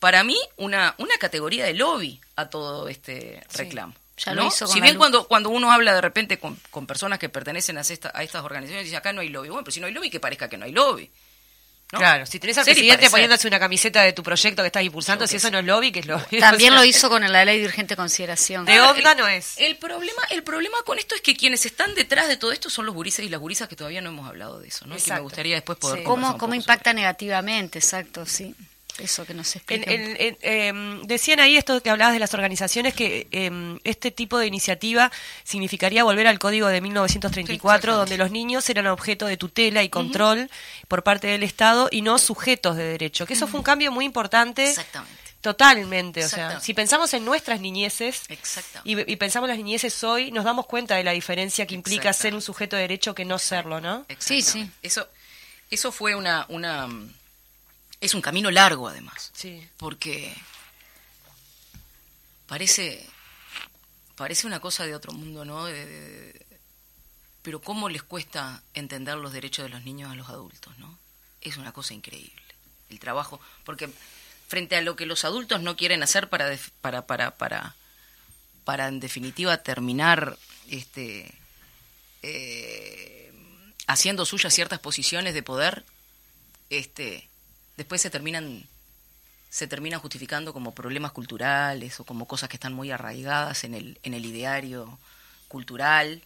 para mí una una categoría de lobby a todo este reclamo Ya lo hizo con si bien cuando cuando uno habla de repente con, con personas que pertenecen a, esta- a estas organizaciones dice acá no hay lobby bueno pero si no hay lobby que parezca que no hay lobby ¿no? Claro, si tenés al Ser presidente poniéndose una camiseta de tu proyecto que estás impulsando, si eso no es lobby, que es lobby. También O sea, lo hizo con la ley de urgente consideración. De onda no es. El problema, el problema con esto es que quienes están detrás de todo esto son los gurises y las gurisas que todavía no hemos hablado de eso, ¿no? Y que me Exacto. gustaría después poder Sí. ¿Cómo, un cómo poco impacta negativamente? Exacto, sí. Eso que nos explica. en- en- em, decían ahí esto que hablabas de las organizaciones que em, este tipo de iniciativa significaría volver al código de 1934 Sí, donde los niños eran objeto de tutela y control por parte del Estado y no sujetos de derecho que eso fue un cambio muy importante Exactamente. totalmente o sea si pensamos en nuestras niñeces y, y pensamos las niñeces hoy nos damos cuenta de la diferencia que implica ser un sujeto de derecho que no serlo no Sí, sí. Eso, eso fue una, una, es un camino largo además, sí porque parece, parece una cosa de otro mundo, ¿no? De- de- pero cómo les cuesta entender los derechos de los niños a los adultos, ¿no? Es una cosa increíble. El trabajo, porque frente a lo que los adultos no quieren hacer para, def- para, para, para, para en definitiva terminar, este, eh, haciendo suyas ciertas posiciones de poder, este, después se terminan se terminan justificando como problemas culturales o como cosas que están muy arraigadas en el, en el ideario cultural,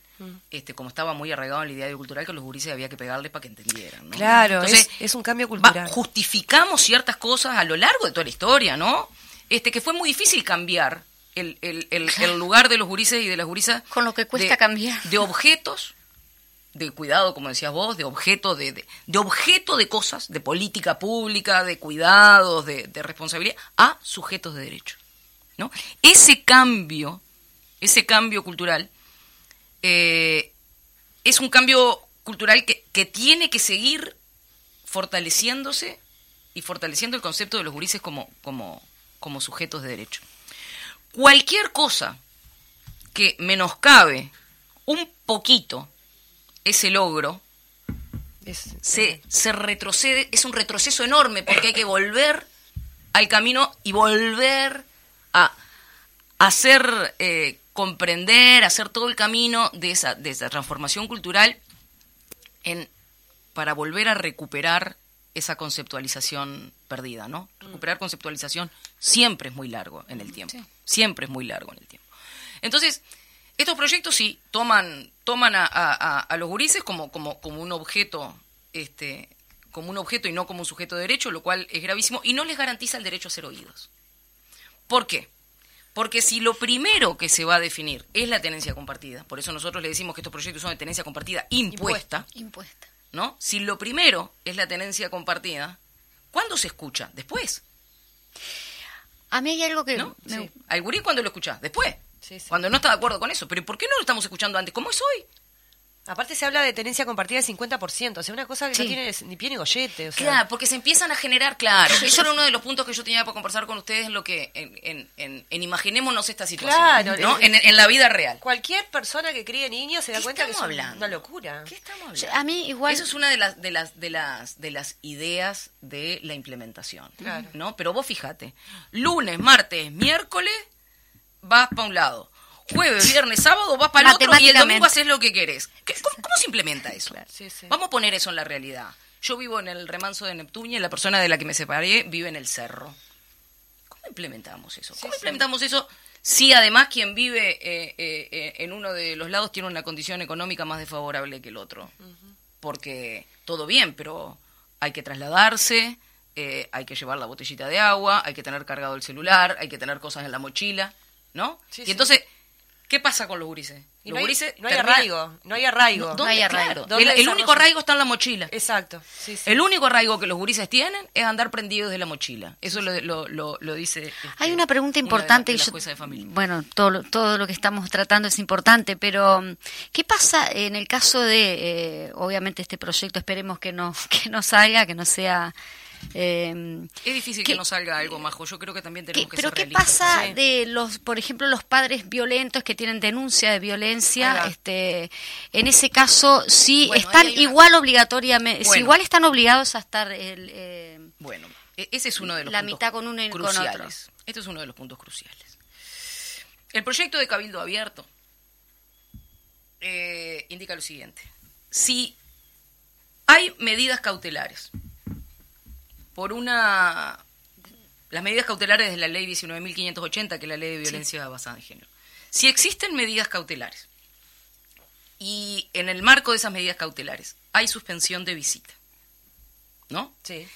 este, como estaba muy arraigado en el ideario cultural que los gurises había que pegarles para que entendieran. ¿no? claro Entonces, es, es un cambio va- cultural justificamos ciertas cosas a lo largo de toda la historia, ¿no? Este, que fue muy difícil cambiar el, el, el, el lugar de los gurises y de las gurisas. Con lo que cuesta de- cambiar. De objetos, de cuidado, como decías vos, de objeto de, de, objeto de cosas, de política pública, de cuidados, de, de responsabilidad, a sujetos de derecho. ¿no? Ese cambio, ese cambio cultural, eh, es un cambio cultural que, que tiene que seguir fortaleciéndose y fortaleciendo el concepto de los gurises como, como, como sujetos de derecho. Cualquier cosa que menoscabe un poquito ese logro, Es- se, se retrocede, es un retroceso enorme porque hay que volver al camino y volver a hacer eh, comprender, hacer todo el camino de esa, de esa transformación cultural en, para volver a recuperar esa conceptualización perdida, ¿no? Recuperar conceptualización siempre es muy largo en el tiempo, siempre es muy largo en el tiempo. Entonces, estos proyectos sí toman, toman a, a- los gurises como, como, como un objeto, este, como un objeto y no como un sujeto de derecho, lo cual es gravísimo, y no les garantiza el derecho a ser oídos. ¿Por qué? Porque si lo primero que se va a definir es la tenencia compartida, por eso nosotros le decimos que estos proyectos son de tenencia compartida impuesta, Impuesta. ¿no? Si lo primero es la tenencia compartida, ¿cuándo se escucha? Después. A mí hay algo que... ¿No? me- Sí. Al gurí cuando lo escuchás, después. Sí, sí. Cuando no está de acuerdo con eso. Pero ¿por qué no lo estamos escuchando antes? ¿Cómo es hoy? Aparte se habla de tenencia compartida del 50%, o sea, una cosa que Sí. no tiene ni pie ni gollete. O sea, Claro, porque se empiezan a generar, claro. Eso era uno de los puntos que yo tenía para conversar con ustedes, en lo que, en, en, en- en imaginémonos esta situación, Claro, ¿no? el- En, en la vida real. Cualquier persona que críe niños se da ¿Qué cuenta que es hablando? una locura. ¿Qué estamos hablando? A mí igual... Eso es una de las, de las, de las, de las ideas de la implementación, Claro. ¿no? Pero vos fíjate, lunes, martes, miércoles vas para un lado, jueves, viernes, sábado vas para el otro y el domingo haces lo que querés. ¿Qué- cómo, cómo se implementa eso? Sí, sí. Vamos a poner eso en la realidad. Yo vivo en el remanso de Neptunia y la persona de la que me separé vive en el cerro. ¿Cómo implementamos eso? ¿Cómo sí. implementamos eso si además quien vive eh, eh, eh, en uno de los lados tiene una condición económica más desfavorable que el otro? Porque todo bien, pero hay que trasladarse, eh, hay que llevar la botellita de agua, hay que tener cargado el celular, hay que tener cosas en la mochila, ¿no? Sí, y sí. entonces, ¿qué pasa con los gurises? Y los no hay, gurises no hay arraigo, no hay arraigo. ¿Dónde? No hay arraigo. Claro. ¿Dónde El, único arraigo está en la mochila. Exacto. Sí, sí. El único arraigo que los gurises tienen es andar prendidos de la mochila. Eso lo, lo, lo, lo dice. este, Hay una pregunta una de importante las- de y las yo- juezas de familia. bueno, todo lo, todo lo que estamos tratando es importante, pero mm, ¿qué pasa en el caso de, eh, obviamente este proyecto esperemos que no que no salga, que no sea eh, Es difícil ¿Qué- que no salga algo majo. Yo creo que también tenemos ¿Qué- que pero ser qué realistas. pasa Sí. de los, por ejemplo, los padres violentos que tienen denuncia de violencia? Este, en ese caso, sí Bueno, están una- igual obligatoriamente, si Bueno. igual están obligados a estar el, eh, Bueno, e- ese es uno de los La puntos mitad con uno y con otro. cruciales. Este es uno de los puntos cruciales. El proyecto de Cabildo Abierto eh, indica lo siguiente. Si hay medidas cautelares por una... Las medidas cautelares de la ley 19.580, que es la ley de violencia basada en género. Si existen medidas cautelares y en el marco de esas medidas cautelares hay suspensión de visita, ¿no? Sí.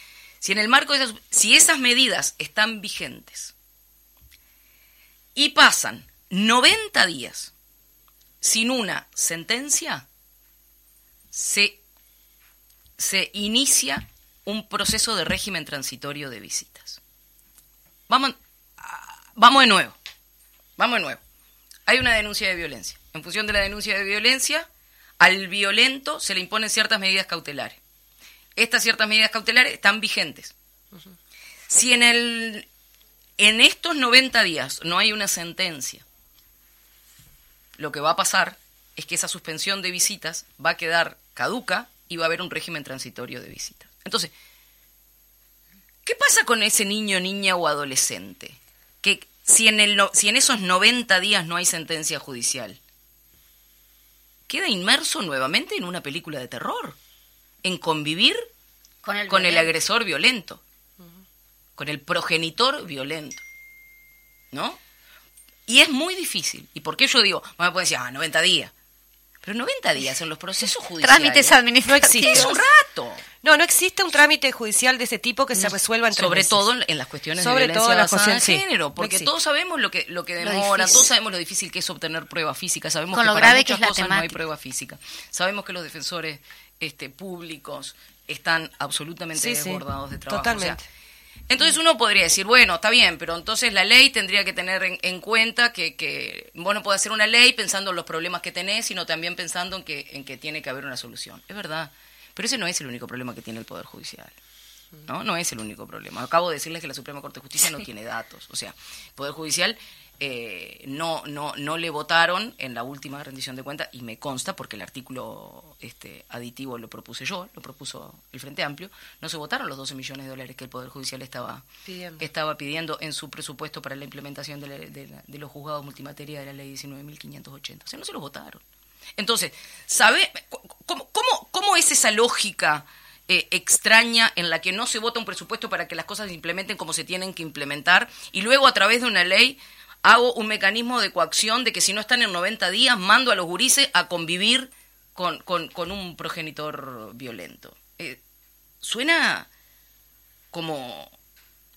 Si en el marco de esas, si esas medidas están vigentes y pasan 90 días sin una sentencia, se, se inicia un proceso de régimen transitorio de visitas. Vamos, vamos de nuevo. Vamos de nuevo. Hay una denuncia de violencia. En función de la denuncia de violencia, al violento se le imponen ciertas medidas cautelares estas ciertas medidas cautelares están vigentes. Si en, el, en estos 90 días no hay una sentencia, lo que va a pasar es que esa suspensión de visitas va a quedar caduca y va a haber un régimen transitorio de visitas. Entonces, ¿qué pasa con ese niño, niña o adolescente? Que si en, el, no- si en esos 90 días no hay sentencia judicial, queda inmerso nuevamente en una película de terror, en convivir con el, con el violento. agresor violento, con el progenitor violento, ¿no? Y es muy difícil. ¿Y por qué yo digo? Me pueden decir, ah, 90 días. Pero 90 días en los procesos judiciales. Trámites administrativos. Es un rato. No, no existe un trámite judicial de ese tipo que se resuelva en Sobre meses. todo en, las cuestiones Sobre de violencia todo en sí. género, No porque existe. todos sabemos lo que lo que demora, todos sabemos lo difícil que es obtener prueba física, sabemos Con que lo para grave que muchas es la cosas no hay prueba física. Sabemos que los defensores este públicos están absolutamente Sí, sí, desbordados de trabajo. totalmente. O sea, entonces uno podría decir, bueno, está bien, pero entonces la ley tendría que tener en, en cuenta que, que vos no podés hacer una ley pensando en los problemas que tenés, sino también pensando en que, en que tiene que haber una solución. Es verdad, pero ese no es el único problema que tiene el Poder Judicial. ¿no? No es el único problema. Acabo de decirles que la Suprema Corte de Justicia no tiene datos. O sea, el Poder Judicial eh, no, no, no le votaron en la última rendición de cuentas, y me consta porque el artículo este, aditivo lo propuse yo, lo propuso el Frente Amplio, no se votaron los 12 millones de dólares que el Poder Judicial estaba Pidiendo. estaba pidiendo en su presupuesto para la implementación de, la- de la- de los juzgados multimateria de la ley 19.580. O sea, no se los votaron. Entonces, ¿sabe cómo, cómo, cómo es esa lógica eh, extraña en la que no se vota un presupuesto para que las cosas se implementen como se tienen que implementar y luego a través de una ley hago un mecanismo de coacción de que si no están en 90 días mando a los gurises a convivir con, con- con un progenitor violento? Eh, suena como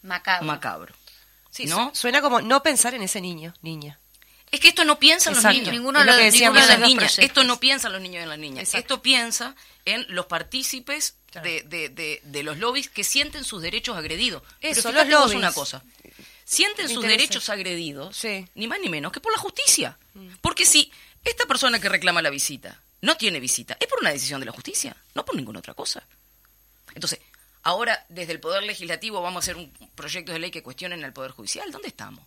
Macabro. macabro. Sí, ¿no? su- Suena como no pensar en ese niño, niña. Es que esto no piensan los Exacto. niños. Ninguno Es lo que los- decíamos de las los niñas. proyectos. Esto no piensan los niños y las niñas. Exacto. Esto piensa en los partícipes Claro. de, de- de- de los lobbies que sienten sus derechos agredidos. Pero Eso, fíjate los lobbies. una cosa. Sienten sus derechos agredidos, Sí. ni más ni menos que por la justicia. Porque si esta persona que reclama la visita no tiene visita, es por una decisión de la justicia, no por ninguna otra cosa. Entonces, ahora desde el Poder Legislativo vamos a hacer un proyecto de ley que cuestionen al Poder Judicial. ¿Dónde estamos?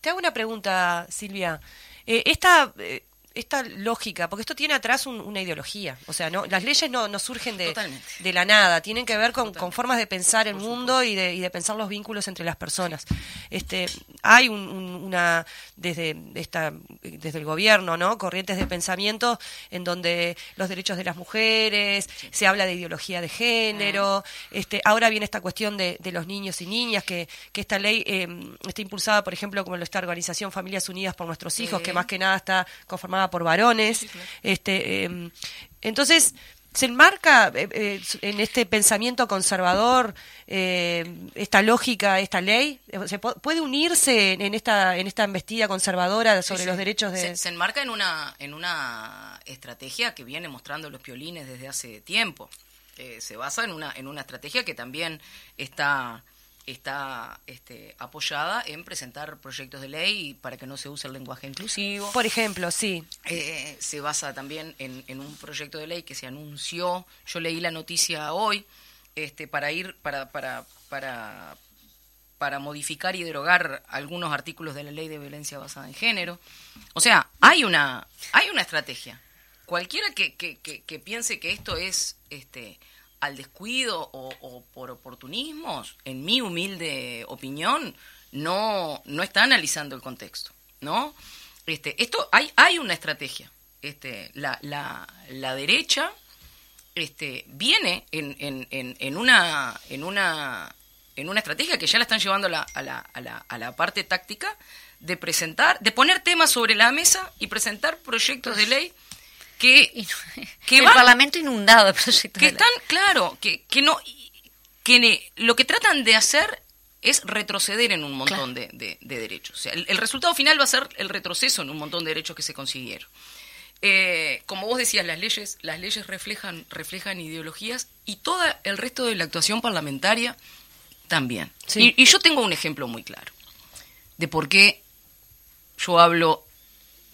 Te hago una pregunta, Silvia. Eh, esta, eh, esta lógica, porque esto tiene atrás un- una ideología. O sea, no, las leyes no, no surgen de, de la nada, tienen que ver con, con formas de pensar el mundo y de, y de pensar los vínculos entre las personas. Este, hay un- un- una, desde, esta, desde el gobierno, ¿no? corrientes de pensamiento en donde los derechos de las mujeres, se habla de ideología de género, este, ahora viene esta cuestión de, de los niños y niñas, que, que esta ley eh, está impulsada, por ejemplo, como esta organización Familias Unidas por Nuestros Hijos, Sí. que más que nada está conformada por varones. este, eh, entonces, se enmarca eh, eh, en este pensamiento conservador eh, esta lógica, esta ley. ¿Se po- puede unirse en esta en esta embestida conservadora sobre Sí, los derechos de Se, se enmarca en una, en una estrategia que viene mostrando los piolines desde hace tiempo. Eh, se basa en una, en una estrategia que también está, está este, apoyada en presentar proyectos de ley para que no se use el lenguaje inclusivo. por ejemplo, sí. Eh, se basa también en, en un proyecto de ley que se anunció, yo leí la noticia hoy, este, para ir, para, para, para, para modificar y derogar algunos artículos de la ley de violencia basada en género. O sea, hay una, hay una estrategia. Cualquiera que, que, que, que piense que esto es este, al descuido o, o por oportunismos, en mi humilde opinión, no, no está analizando el contexto, ¿no? Este, esto hay, hay una estrategia. Este, la, la, la derecha este, viene en, en, en, en una, en, una, en una estrategia que ya la están llevando a la, a, la, a, la, a la parte táctica de presentar, de poner temas sobre la mesa y presentar proyectos de ley que, el van- Parlamento inundado de proyectos. que están, claro, que, que no, que lo que tratan de hacer es retroceder en un montón de, de- de derechos. O sea, el, el resultado final va a ser el retroceso en un montón de derechos que se consiguieron. Eh, como vos decías, las leyes, las leyes reflejan, reflejan ideologías y todo el resto de la actuación parlamentaria también. Sí. Y, y yo tengo un ejemplo muy claro de por qué yo hablo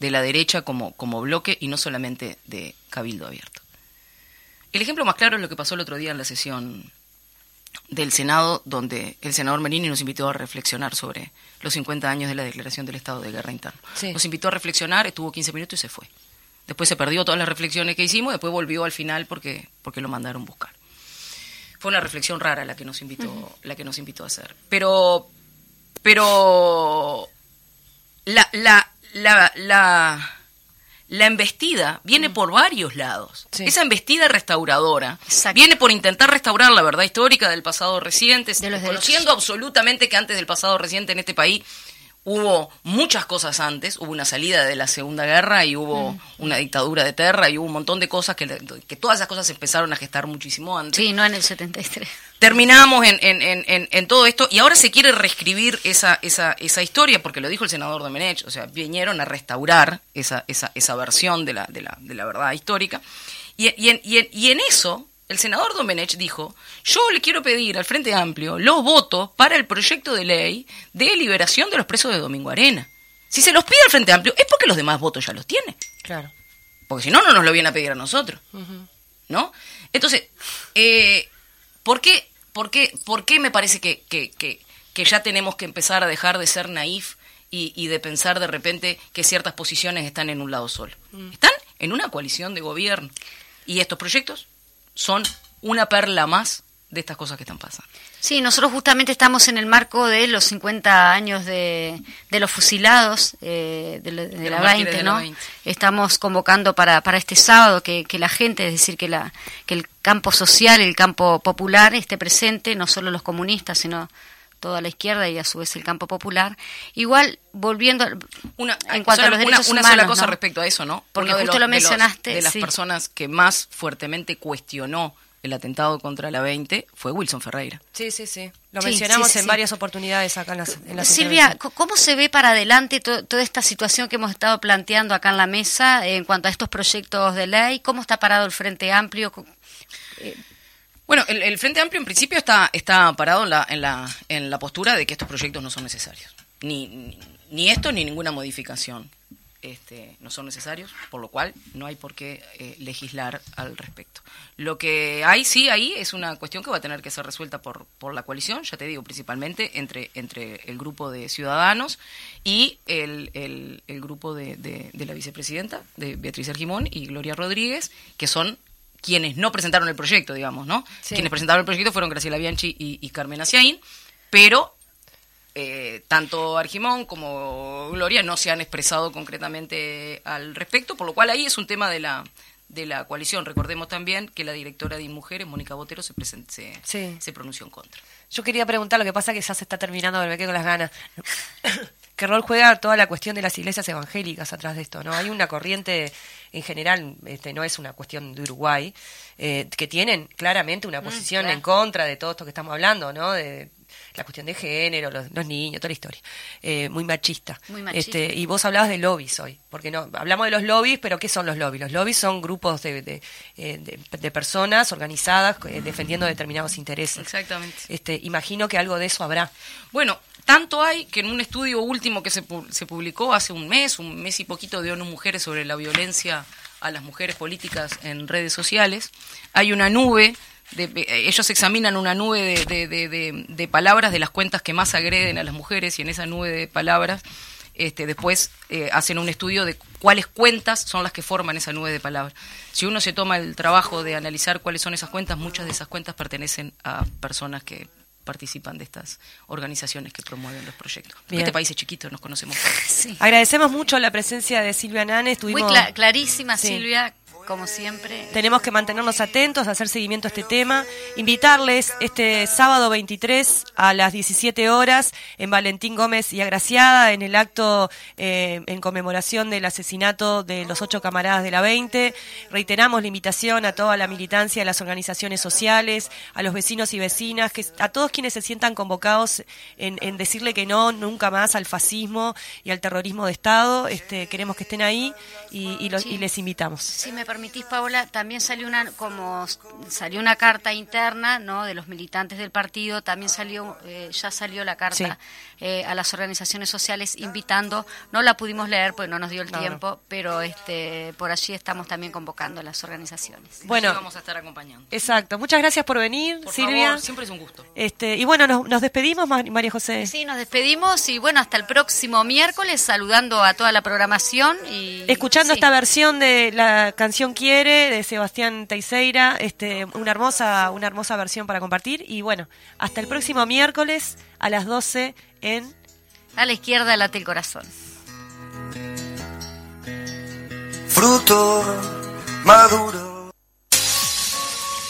de la derecha como, como bloque y no solamente de Cabildo Abierto. El ejemplo más claro es lo que pasó el otro día en la sesión del Senado, donde el senador Merini nos invitó a reflexionar sobre los 50 años de la declaración del estado de guerra interna. Sí. Nos invitó a reflexionar, estuvo 15 minutos y se fue. Después se perdió todas las reflexiones que hicimos, después volvió al final porque, porque lo mandaron buscar. Fue una reflexión rara la que nos invitó, la que nos invitó a hacer. Pero, pero la, la, la, la, la embestida viene por varios lados. Sí. Esa embestida restauradora Exacto. viene por intentar restaurar la verdad histórica del pasado reciente, De los conociendo absolutamente que antes del pasado reciente en este país hubo muchas cosas antes, hubo una salida de la Segunda Guerra y hubo una dictadura de terra y hubo un montón de cosas que, que todas esas cosas empezaron a gestar muchísimo antes Sí, no en el 73. terminamos en, en, en, en, en todo esto y ahora se quiere reescribir esa, esa, esa historia, porque lo dijo el senador Domenech, o sea, vinieron a restaurar esa, esa, esa versión de la, de, la, de la verdad histórica. Y, y, en, y, en, y en eso, el senador Domenech dijo, yo le quiero pedir al Frente Amplio los votos para el proyecto de ley de liberación de los presos de Domingo Arena. Si se los pide al Frente Amplio es porque los demás votos ya los tiene. Claro. Porque si no, no nos lo vienen a pedir a nosotros. ¿No? Entonces, eh, ¿por, qué, por, qué, ¿por qué me parece que, que, que, que ya tenemos que empezar a dejar de ser naif y, y de pensar de repente que ciertas posiciones están en un lado solo? Están en una coalición de gobierno. Y estos proyectos son una perla más de estas cosas que están pasando. Sí, nosotros justamente estamos en el marco de los 50 años de, de los fusilados eh, de, la- de De la los mártires 20, de la ¿no? 20. Estamos convocando para, para este sábado que, que la gente, es decir, que, la, que el campo social, el campo popular esté presente, no solo los comunistas, sino toda la izquierda y a su vez el campo popular. Igual, volviendo al- Una, en cuanto a los una- derechos una, humanos, sola cosa ¿no? respecto a eso, ¿no? Porque Uno de justo los- lo de los- mencionaste, De, las sí. personas que más fuertemente cuestionó el atentado contra la 20 fue Wilson Ferreira. Sí, sí, sí. Lo Sí, mencionamos sí, sí, en sí. varias oportunidades acá en las, en las Silvia, ¿cómo se ve para adelante to- toda esta situación que hemos estado planteando acá en la mesa eh, en cuanto a estos proyectos de ley? ¿Cómo está parado el Frente Amplio? Co- Bueno, el, Frente Amplio en principio está, está parado en la, en, la, en la postura de que estos proyectos no son necesarios. Ni, ni, esto ni ninguna modificación este, no son necesarios, por lo cual no hay por qué eh, legislar al respecto. Lo que hay sí ahí es una cuestión que va a tener que ser resuelta por, por la coalición, ya te digo, principalmente entre, entre el grupo de ciudadanos y el, el, el grupo de, de, de, la vicepresidenta, de Beatriz Argimón y Gloria Rodríguez, que son quienes no presentaron el proyecto, digamos, ¿no? Quienes presentaron el proyecto fueron Graciela Bianchi y, Carmen Aciaín, pero eh, tanto Argimón como Gloria no se han expresado concretamente al respecto, por lo cual ahí es un tema de la de la coalición. Recordemos también que la directora de Mujeres, Mónica Botero, se, se, se pronunció en contra. Yo quería preguntar, lo que pasa que ya se está terminando, me quedo con las ganas. ¿Qué rol juega toda la cuestión de las iglesias evangélicas atrás de esto? ¿no? Hay una corriente en general, este, no es una cuestión de Uruguay, eh, que tienen claramente una mm, posición en contra de todo esto que estamos hablando, ¿no? De, la cuestión de género, los, niños, toda la historia. Eh, muy machista. Este, y vos hablabas de lobbies hoy, porque no hablamos de los lobbies, pero ¿qué son los lobbies? Los lobbies son grupos de, de, eh, personas organizadas eh, defendiendo determinados intereses. Exactamente. Este, imagino que algo de eso habrá. Bueno, tanto hay que en un estudio último que se, se publicó hace un mes, un mes y poquito de ONU Mujeres sobre la violencia a las mujeres políticas en redes sociales, hay una nube ellos examinan una nube de, palabras de las cuentas que más agreden a las mujeres y en esa nube de palabras este, después eh, hacen un estudio de cuáles cuentas son las que forman esa nube de palabras. Si uno se toma el trabajo de analizar cuáles son esas cuentas, muchas de esas cuentas pertenecen a personas que participan de estas organizaciones que promueven los proyectos. Este país es chiquito, nos conocemos Agradecemos mucho la presencia de Silvia Nanes. Muy clarísima, Silvia, como siempre. Tenemos que mantenernos atentos, hacer seguimiento a este tema. Invitarles este sábado 23 a las 17 horas en Valentín Gómez y Agraciada, en el acto eh, en conmemoración del asesinato de los ocho camaradas de la 20. Reiteramos la invitación a toda la militancia, a las organizaciones sociales, a los vecinos y vecinas, que, a todos quienes se sientan convocados en, decirle que no, nunca más al fascismo y al terrorismo de Estado. Este, queremos que estén ahí y, les invitamos. Sí, me permitís, Paula, también salió una, como salió una carta interna, ¿no? De los militantes del partido, también salió, eh, ya salió la carta eh, a las organizaciones sociales invitando. No la pudimos leer, pues no nos dio el tiempo, pero este, por allí estamos también convocando a las organizaciones. Bueno, vamos a estar acompañando. Exacto. Muchas gracias por venir, Silvia. siempre es un gusto. Este, y bueno, nos, nos despedimos, María José. Sí, nos despedimos y bueno, hasta el próximo miércoles, saludando a toda la programación y escuchando esta versión de la canción quiere de Sebastián Teixeira, este, una hermosa, una hermosa versión para compartir. Y bueno, hasta el próximo miércoles a las 12 en A la izquierda late el corazón. Fruto maduro